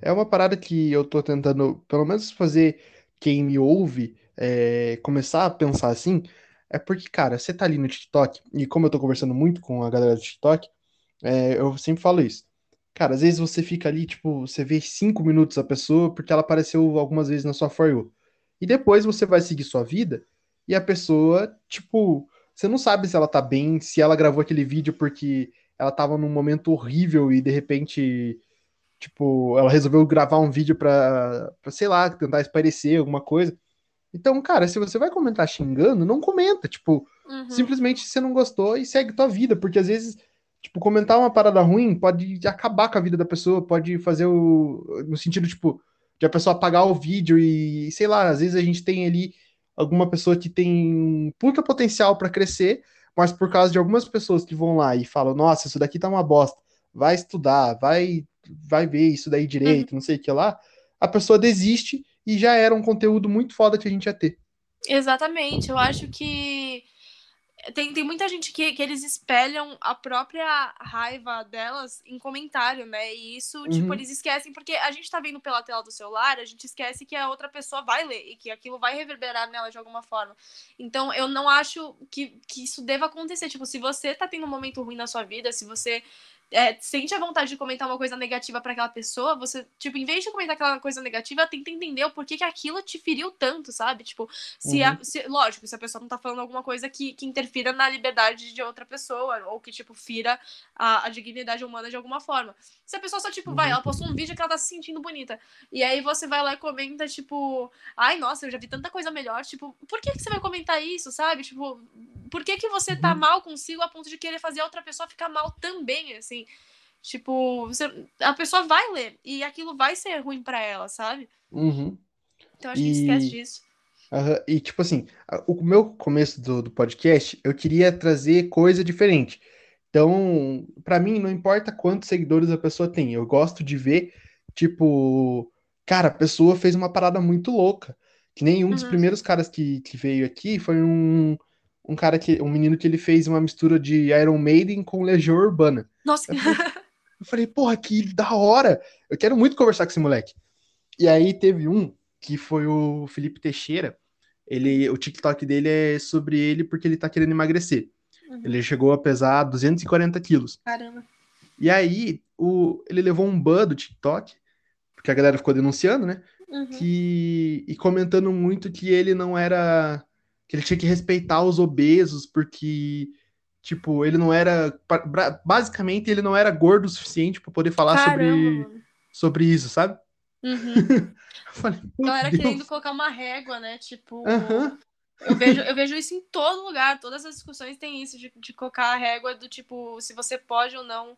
É uma parada que eu tô tentando, pelo menos, fazer quem me ouve é, começar a pensar assim, é porque, cara, você tá ali no TikTok, e como eu tô conversando muito com a galera do TikTok, é, eu sempre falo isso. Cara, às vezes você fica ali, tipo, você vê cinco minutos a pessoa porque ela apareceu algumas vezes na sua For You. E depois você vai seguir sua vida e a pessoa, tipo, você não sabe se ela tá bem, se ela gravou aquele vídeo porque ela tava num momento horrível e de repente, tipo, ela resolveu gravar um vídeo pra, pra sei lá, tentar esparecer alguma coisa. Então, cara, se você vai comentar xingando, não comenta. Tipo, uhum. simplesmente você não gostou e segue tua vida, porque às vezes, tipo, comentar uma parada ruim pode acabar com a vida da pessoa, pode fazer o. No sentido, tipo, de a pessoa apagar o vídeo e, sei lá, às vezes a gente tem ali alguma pessoa que tem puta potencial para crescer, mas por causa de algumas pessoas que vão lá e falam, nossa, isso daqui tá uma bosta, vai estudar, vai, vai ver isso daí direito, uhum. não sei o que lá, a pessoa desiste e já era um conteúdo muito foda que a gente ia ter. Exatamente, eu acho que tem, tem muita gente que, que eles espelham a própria raiva delas em comentário, né? E isso, tipo, uhum. tipo, eles esquecem, porque a gente tá vendo pela tela do celular, a gente esquece que a outra pessoa vai ler e que aquilo vai reverberar nela de alguma forma. Então, eu não acho que, que isso deva acontecer. Tipo, se você tá tendo um momento ruim na sua vida, se você é, sente a vontade de comentar uma coisa negativa para aquela pessoa, você, tipo, em vez de comentar aquela coisa negativa, tenta entender o porquê que aquilo te feriu tanto, sabe? Tipo, se, uhum. a, se lógico, se a pessoa não tá falando alguma coisa que, que interfira na liberdade de outra pessoa, ou que, tipo, fira a, a dignidade humana de alguma forma. Se a pessoa só, tipo, uhum. vai, ela postou um vídeo que ela tá se sentindo bonita, e aí você vai lá e comenta, tipo, ai, nossa, eu já vi tanta coisa melhor, tipo, por que, que você vai comentar isso, sabe? Tipo, por que, que você tá uhum. mal consigo a ponto de querer fazer a outra pessoa ficar mal também, assim? Tipo, você, a pessoa vai ler e aquilo vai ser ruim para ela, sabe? Uhum. Então acho e... que esquece disso. Uhum. E tipo assim, o meu começo do, do podcast, eu queria trazer coisa diferente. Então, para mim, não importa quantos seguidores a pessoa tem, eu gosto de ver, tipo, cara, a pessoa fez uma parada muito louca. Que nem um dos uhum. primeiros caras que, que veio aqui foi um, um cara que. um menino que ele fez uma mistura de Iron Maiden com Legião Urbana. Nossa, eu falei, eu falei, porra, que da hora! Eu quero muito conversar com esse moleque. E aí teve um que foi o Felipe Teixeira. Ele, o TikTok dele é sobre ele porque ele tá querendo emagrecer. Uhum. Ele chegou a pesar 240 quilos. Caramba. E aí, o, ele levou um ban do TikTok, porque a galera ficou denunciando, né? Uhum. Que, e comentando muito que ele não era que ele tinha que respeitar os obesos, porque, tipo, ele não era. Basicamente, ele não era gordo o suficiente para poder falar sobre, sobre isso, sabe? Uhum. falei, Galera Deus. querendo colocar uma régua, né? Tipo. Uhum. Eu vejo, eu vejo isso em todo lugar, todas as discussões têm isso, de, de colocar a régua do tipo, se você pode ou não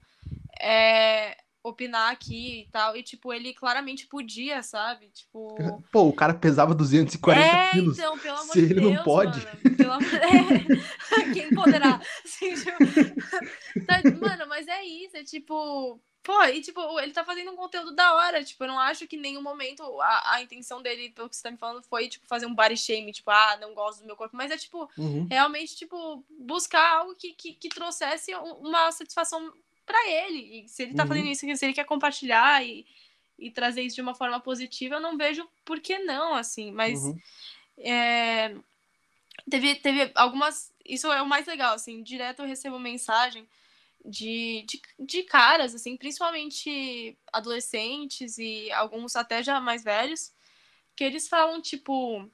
é, opinar aqui e tal. E, tipo, ele claramente podia, sabe? Tipo. Pô, o cara pesava 240 é, quilos. Então, pelo amor Se de ele Deus, não pode. Mano, pelo amor... é. Quem poderá? Assim, tipo... mano, mas é isso, é tipo. Pô, e tipo, ele tá fazendo um conteúdo da hora. Tipo, eu não acho que em nenhum momento a, a intenção dele, pelo que você tá me falando, foi, tipo, fazer um body shame, tipo, ah, não gosto do meu corpo. Mas é, tipo, uhum. realmente, tipo, buscar algo que, que, que trouxesse uma satisfação para ele. E se ele tá uhum. fazendo isso, se ele quer compartilhar e, e trazer isso de uma forma positiva, eu não vejo por que não, assim. Mas uhum. é, teve, teve algumas. Isso é o mais legal, assim. Direto eu recebo mensagem de, de, de caras, assim, principalmente adolescentes e alguns até já mais velhos, que eles falam, tipo.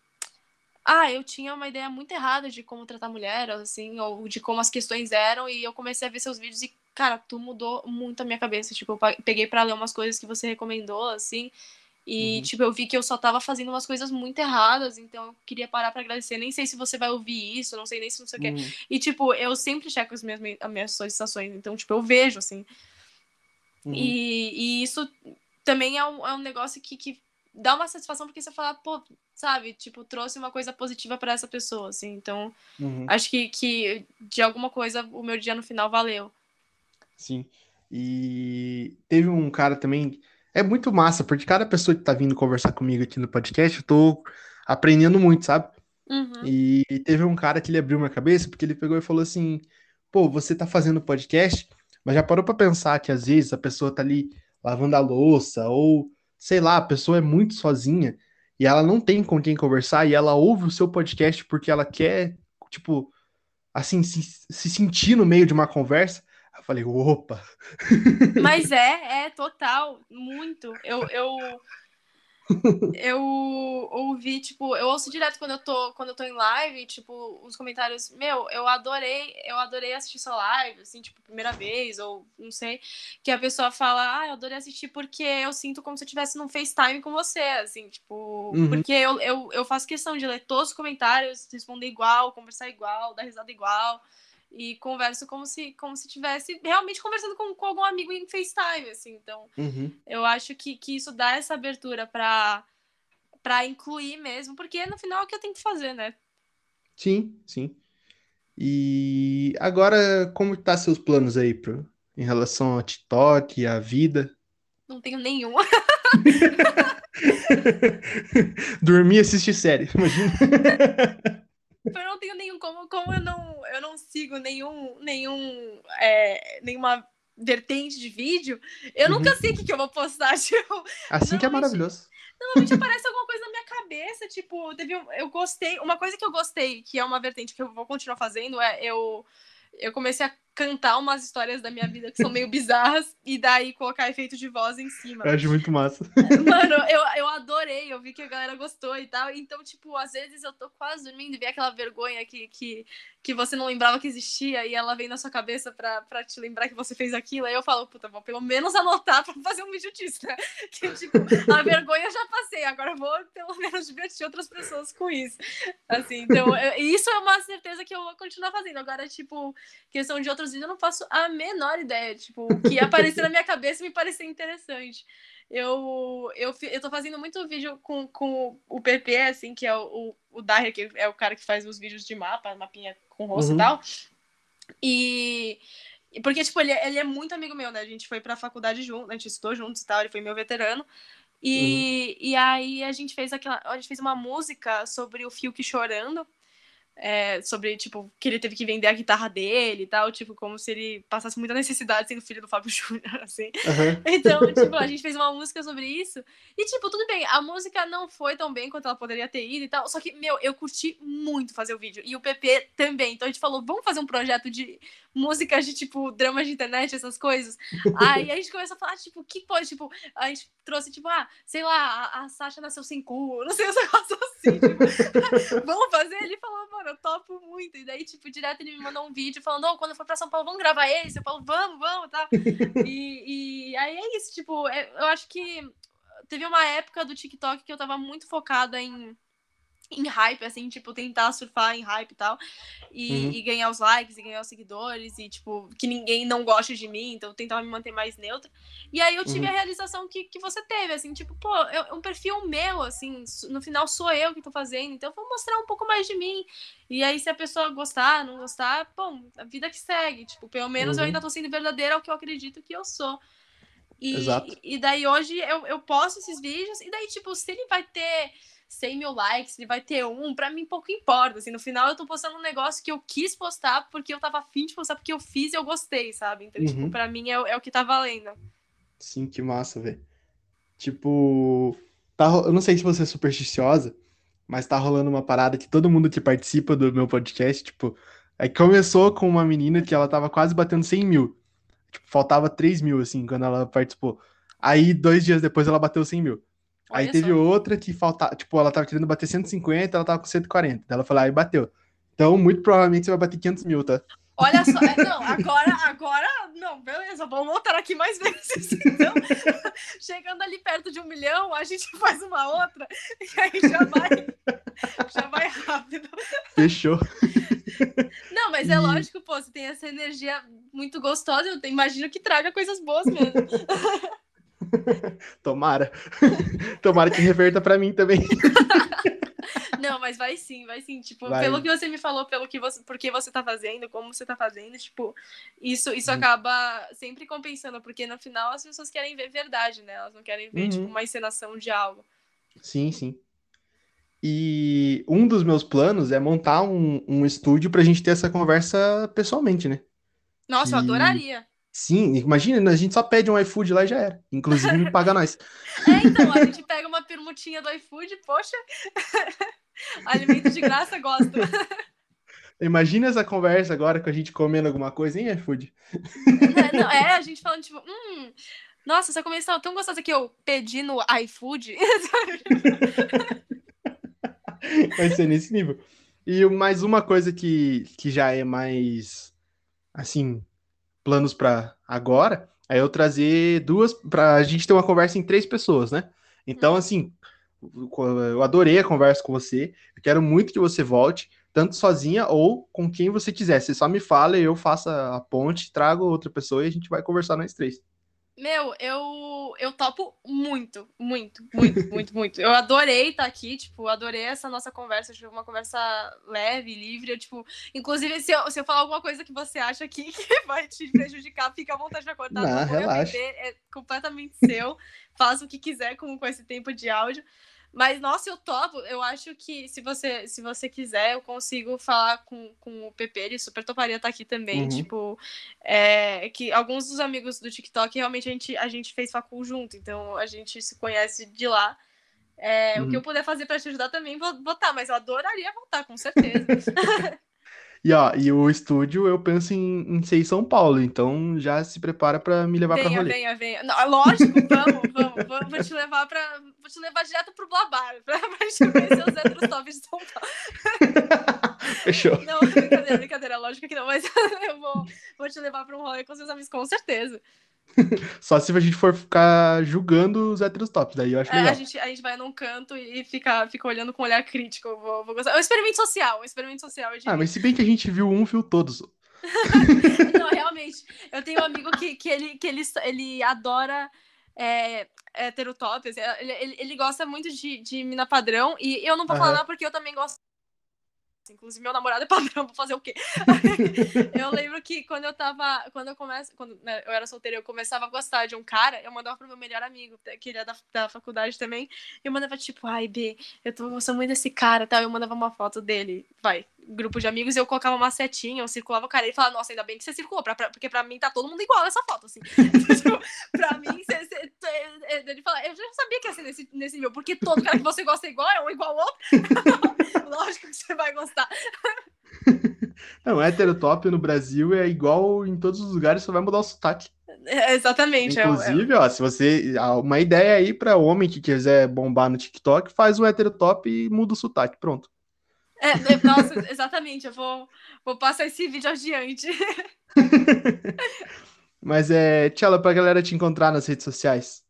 Ah, eu tinha uma ideia muito errada de como tratar mulher, assim, ou de como as questões eram, e eu comecei a ver seus vídeos e cara, tu mudou muito a minha cabeça. Tipo, eu peguei para ler umas coisas que você recomendou, assim. E, uhum. tipo, eu vi que eu só tava fazendo umas coisas muito erradas, então eu queria parar para agradecer. Nem sei se você vai ouvir isso, não sei nem se não sei o uhum. quê. E, tipo, eu sempre checo as minhas, as minhas solicitações, então, tipo, eu vejo, assim. Uhum. E, e isso também é um, é um negócio que, que dá uma satisfação, porque você fala, pô, sabe, tipo, trouxe uma coisa positiva para essa pessoa, assim. Então, uhum. acho que, que de alguma coisa o meu dia no final valeu. Sim. E teve um cara também. É muito massa, porque cada pessoa que tá vindo conversar comigo aqui no podcast, eu tô aprendendo muito, sabe? Uhum. E teve um cara que ele abriu minha cabeça, porque ele pegou e falou assim: pô, você tá fazendo podcast, mas já parou pra pensar que às vezes a pessoa tá ali lavando a louça, ou sei lá, a pessoa é muito sozinha e ela não tem com quem conversar e ela ouve o seu podcast porque ela quer, tipo, assim, se, se sentir no meio de uma conversa. Eu falei, opa! Mas é, é total, muito. Eu, eu, eu ouvi, tipo, eu ouço direto quando eu tô, quando eu tô em live, tipo, os comentários, meu, eu adorei, eu adorei assistir sua live, assim, tipo, primeira vez, ou não sei, que a pessoa fala, ah, eu adorei assistir porque eu sinto como se eu estivesse num FaceTime com você, assim, tipo, uhum. porque eu, eu, eu faço questão de ler todos os comentários, responder igual, conversar igual, dar risada igual e converso como se como se tivesse realmente conversando com, com algum amigo em FaceTime, assim. Então, uhum. eu acho que, que isso dá essa abertura para para incluir mesmo, porque no final é o que eu tenho que fazer, né? Sim, sim. E agora, como tá seus planos aí pro, em relação ao TikTok, à vida? Não tenho nenhum. Dormir e assistir série, imagina. Eu não tenho nenhum. Como, como eu não, eu não sigo nenhum. nenhum é, nenhuma vertente de vídeo, eu uhum. nunca sei o que, que eu vou postar. Tipo, assim que é maravilhoso. Normalmente aparece alguma coisa na minha cabeça, tipo, teve um, eu gostei, uma coisa que eu gostei, que é uma vertente que eu vou continuar fazendo, é eu eu comecei a cantar umas histórias da minha vida que são meio bizarras e daí colocar efeito de voz em cima. Eu acho muito massa. Mano, eu, eu adorei, eu vi que a galera gostou e tal. Então, tipo, às vezes eu tô quase dormindo e vi aquela vergonha que, que, que você não lembrava que existia e ela vem na sua cabeça pra, pra te lembrar que você fez aquilo. Aí eu falo, puta, vou pelo menos anotar pra fazer um vídeo disso, né? Que, tipo, a vergonha eu já passei, agora vou pelo menos divertir outras pessoas com isso. Assim, então, eu, isso é uma certeza que eu vou continuar fazendo. Agora, tipo, questão de outros vídeos, eu não faço a menor ideia. Tipo, o que aparecer na minha cabeça me parecer interessante. Eu, eu, eu tô fazendo muito vídeo com, com o PP, assim, que é o, o, o Daher, que é o cara que faz os vídeos de mapa, mapinha com rosto uhum. e tal. E. Porque, tipo, ele, ele é muito amigo meu, né? A gente foi pra faculdade junto, a gente estudou juntos e tal, ele foi meu veterano. E, uhum. e aí a gente fez aquela. A gente fez uma música sobre o Fiuk chorando é, sobre, tipo, que ele teve que vender a guitarra dele e tal, tipo, como se ele passasse muita necessidade sendo filho do Fábio Júnior, assim. Uhum. Então, tipo, a gente fez uma música sobre isso. E, tipo, tudo bem, a música não foi tão bem quanto ela poderia ter ido e tal, só que, meu, eu curti muito fazer o vídeo. E o PP também. Então a gente falou, vamos fazer um projeto de músicas de, tipo, dramas de internet, essas coisas. Aí a gente começou a falar, tipo, o que pode, tipo, a gente trouxe, tipo, ah, sei lá, a, a Sasha nasceu sem cu, não sei, os negócios assim, tipo, vamos fazer? Ele falou, mano, eu topo muito. E daí, tipo, direto ele me mandou um vídeo falando, oh, quando eu for pra São Paulo, vamos gravar esse? Eu falo, vamos, vamos, tá? E, e aí é isso, tipo, é, eu acho que teve uma época do TikTok que eu tava muito focada em em hype, assim, tipo, tentar surfar em hype e tal, e, uhum. e, ganhar os likes, e ganhar os seguidores, e, tipo, que ninguém não goste de mim, então eu tentava me manter mais neutra. E aí eu tive uhum. a realização que, que você teve, assim, tipo, pô, é um perfil meu, assim, no final sou eu que tô fazendo, então eu vou mostrar um pouco mais de mim. E aí, se a pessoa gostar, não gostar, bom, a vida que segue, tipo, pelo menos uhum. eu ainda tô sendo verdadeira ao que eu acredito que eu sou. E, Exato. e daí hoje eu, eu posto esses vídeos, e daí, tipo, se ele vai ter 100 mil likes, ele vai ter um, pra mim pouco importa, assim, no final eu tô postando um negócio que eu quis postar porque eu tava afim de postar, porque eu fiz e eu gostei, sabe? Então, tipo, uhum. tipo, pra mim é, é o que tá valendo. Sim, que massa, velho. Tipo, tá, eu não sei se você é supersticiosa, mas tá rolando uma parada que todo mundo que participa do meu podcast, tipo, aí começou com uma menina que ela tava quase batendo 100 mil. Tipo, faltava 3 mil, assim, quando ela participou. Aí, dois dias depois, ela bateu 100 mil. Olha aí teve só. outra que faltava, tipo, ela tava querendo bater 150, ela tava com 140. Ela falou, aí bateu. Então, muito provavelmente você vai bater 500 mil, tá? Olha só, é, não, agora, agora, não, beleza, vamos voltar aqui mais vezes. Então, chegando ali perto de um milhão, a gente faz uma outra e aí já vai, já vai rápido. Fechou. Não, mas é lógico, pô, você tem essa energia muito gostosa, eu imagino que traga coisas boas mesmo. Tomara. Tomara que reverta para mim também. Não, mas vai sim, vai sim. Tipo, vai. pelo que você me falou, pelo que você, por que você tá fazendo, como você tá fazendo, tipo, isso, isso uhum. acaba sempre compensando, porque no final as pessoas querem ver verdade, né? Elas não querem ver, tipo, uhum. tipo, uma encenação de algo. Sim, sim. E um dos meus planos é montar um, um estúdio pra gente ter essa conversa pessoalmente, né? Nossa, que... eu adoraria. Sim, imagina, a gente só pede um iFood lá e já era. Inclusive, me paga nós. É, então, a gente pega uma permutinha do iFood, poxa, alimento de graça, gosto. Imagina essa conversa agora com a gente comendo alguma coisa, hein, iFood? É, não, é, a gente falando, tipo, hum, nossa, essa comida estava tão gostosa que eu pedi no iFood. Vai ser nesse nível. E mais uma coisa que, que já é mais, assim, planos para agora, é eu trazer duas, para a gente ter uma conversa em três pessoas, né? Então, assim, eu adorei a conversa com você, eu quero muito que você volte, tanto sozinha ou com quem você quiser. Você só me fala e eu faço a ponte, trago outra pessoa e a gente vai conversar nós três. Meu, eu, eu topo muito, muito, muito, muito, muito. Eu adorei estar tá aqui, tipo, adorei essa nossa conversa, tipo, uma conversa leve, livre. Eu, tipo, inclusive, se eu, se eu falar alguma coisa que você acha aqui que vai te prejudicar, fica à vontade de cortar. Não, relaxa. É completamente seu. Faça o que quiser com, com esse tempo de áudio. Mas, nossa, eu topo. Eu acho que se você, se você quiser, eu consigo falar com, com o PP, ele super toparia estar aqui também. Uhum. Tipo, é, que alguns dos amigos do TikTok realmente a gente, a gente fez facul junto, então a gente se conhece de lá. É, Uhum. O que eu puder fazer para te ajudar também, vou botar, mas eu adoraria voltar, com certeza. E ó, e o estúdio eu penso em, em ser em São Paulo, então já se prepara pra me levar venha, rolê. venha, venha. Não, lógico, vamos, vamos. Vou, vou te levar para Vou te levar direto pro Blabar, pra, pra te conhecer os héteros tops de São Paulo. Fechou. Não, brincadeira, brincadeira, lógico que não, mas eu vou, vou te levar pra um rolê com seus amigos, com certeza. Só se a gente for ficar julgando os héteros tops, daí eu acho É, legal. a, gente, a gente vai num canto e fica, fica olhando com um olhar crítico. Eu vou, vou gostar. É um experimento social, um experimento social. Ah, mas se bem que a gente viu um, viu todos. Não, realmente. Eu tenho um amigo que, que, ele, que ele, ele adora é, heterotop. assim, Ele, ele, ele gosta muito de, de mina padrão. E eu não vou falar Aham. nada porque eu também gosto. Inclusive, meu namorado é padrão, vou fazer o quê? eu lembro que quando eu tava. Quando eu começo. Quando né, eu era solteira, eu começava a gostar de um cara, eu mandava pro meu melhor amigo, que ele é da, da faculdade também. E eu mandava, tipo, ai, B, eu tô gostando muito desse cara tal. Eu mandava uma foto dele, vai, grupo de amigos, e eu colocava uma setinha, eu circulava o cara. Ele falava, nossa, ainda bem que você circulou, pra, pra- porque pra mim tá todo mundo igual nessa foto, assim. Tipo, pra mim, você, ele fala, eu já sabia que ia ser nesse, nesse nível, porque todo cara que você gosta é igual, é um igual ao outro. Lógico que você vai gostar. Não, hétero top no Brasil é igual em todos os lugares, só vai mudar o sotaque. É, exatamente. é é Inclusive, ó, se você. ah, Uma ideia aí pra homem que quiser bombar no TikTok, faz um hétero top e muda o sotaque. Pronto. É, é, nossa, exatamente. Eu vou, vou passar esse vídeo adiante. Mas é, Tchela, pra galera te encontrar nas redes sociais.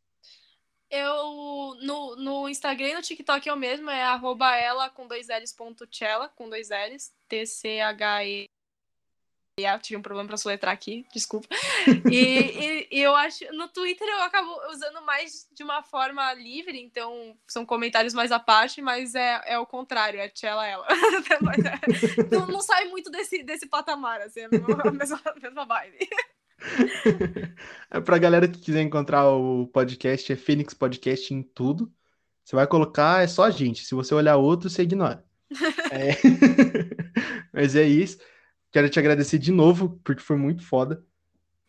Eu, no, no Instagram e no TikTok eu mesmo, é arroba ela com dois L's ponto Tchela, com dois L's, T-C-H-E. Ah, tive um problema pra soletrar aqui, desculpa. E, e- e eu acho, no Twitter eu acabo usando mais de uma forma livre, então são comentários mais à parte, mas é, é o contrário, é Tchela ela. É- não, não sai muito desse, desse patamar, assim, é a mesma, a mesma vibe. É pra galera que quiser encontrar o podcast, é Fênix Podcast em tudo. Você vai colocar, é só a gente. Se você olhar outro, você ignora. É. Mas é isso. Quero te agradecer de novo, porque foi muito foda.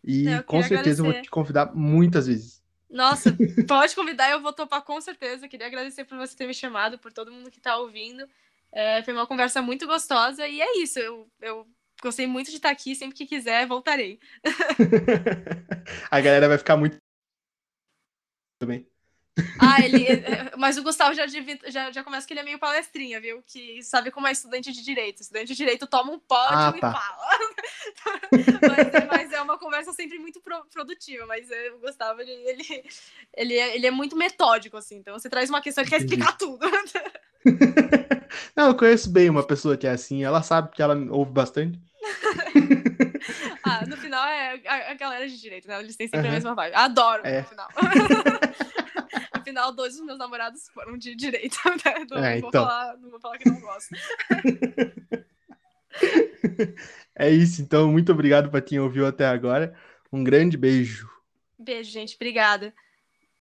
E Eu com certeza eu vou agradecer. te convidar muitas vezes. Nossa, pode convidar, eu vou topar com certeza. Queria agradecer por você ter me chamado, por todo mundo que tá ouvindo. É, foi uma conversa muito gostosa e é isso. Eu, eu gostei muito de estar aqui. Sempre que quiser, voltarei. A galera vai ficar muito. Também. Ah, ele. é, Mas o Gustavo já, devia- já, já começa que ele é meio palestrinha, viu? Que sabe como é estudante de direito. Estudante de direito toma um pódio Ah, e tá. fala. mas, é- mas é uma conversa sempre muito pro- produtiva. Mas é, o Gustavo, ele, ele, ele, é, ele é muito metódico, assim. Então você traz uma questão, ele quer explicar tudo. Não, eu conheço bem uma pessoa que é assim. Ela sabe que ela ouve bastante. Ah, no final é a, a galera de direito, né? Eles têm sempre a Aham. mesma vibe. Adoro É. no final. no final, dois dos meus namorados foram de direito. Né? Não, É, vou então. falar, não vou falar que não gosto. É isso, então. Muito obrigado pra quem ouviu até agora. Um grande beijo. Beijo, gente. Obrigada.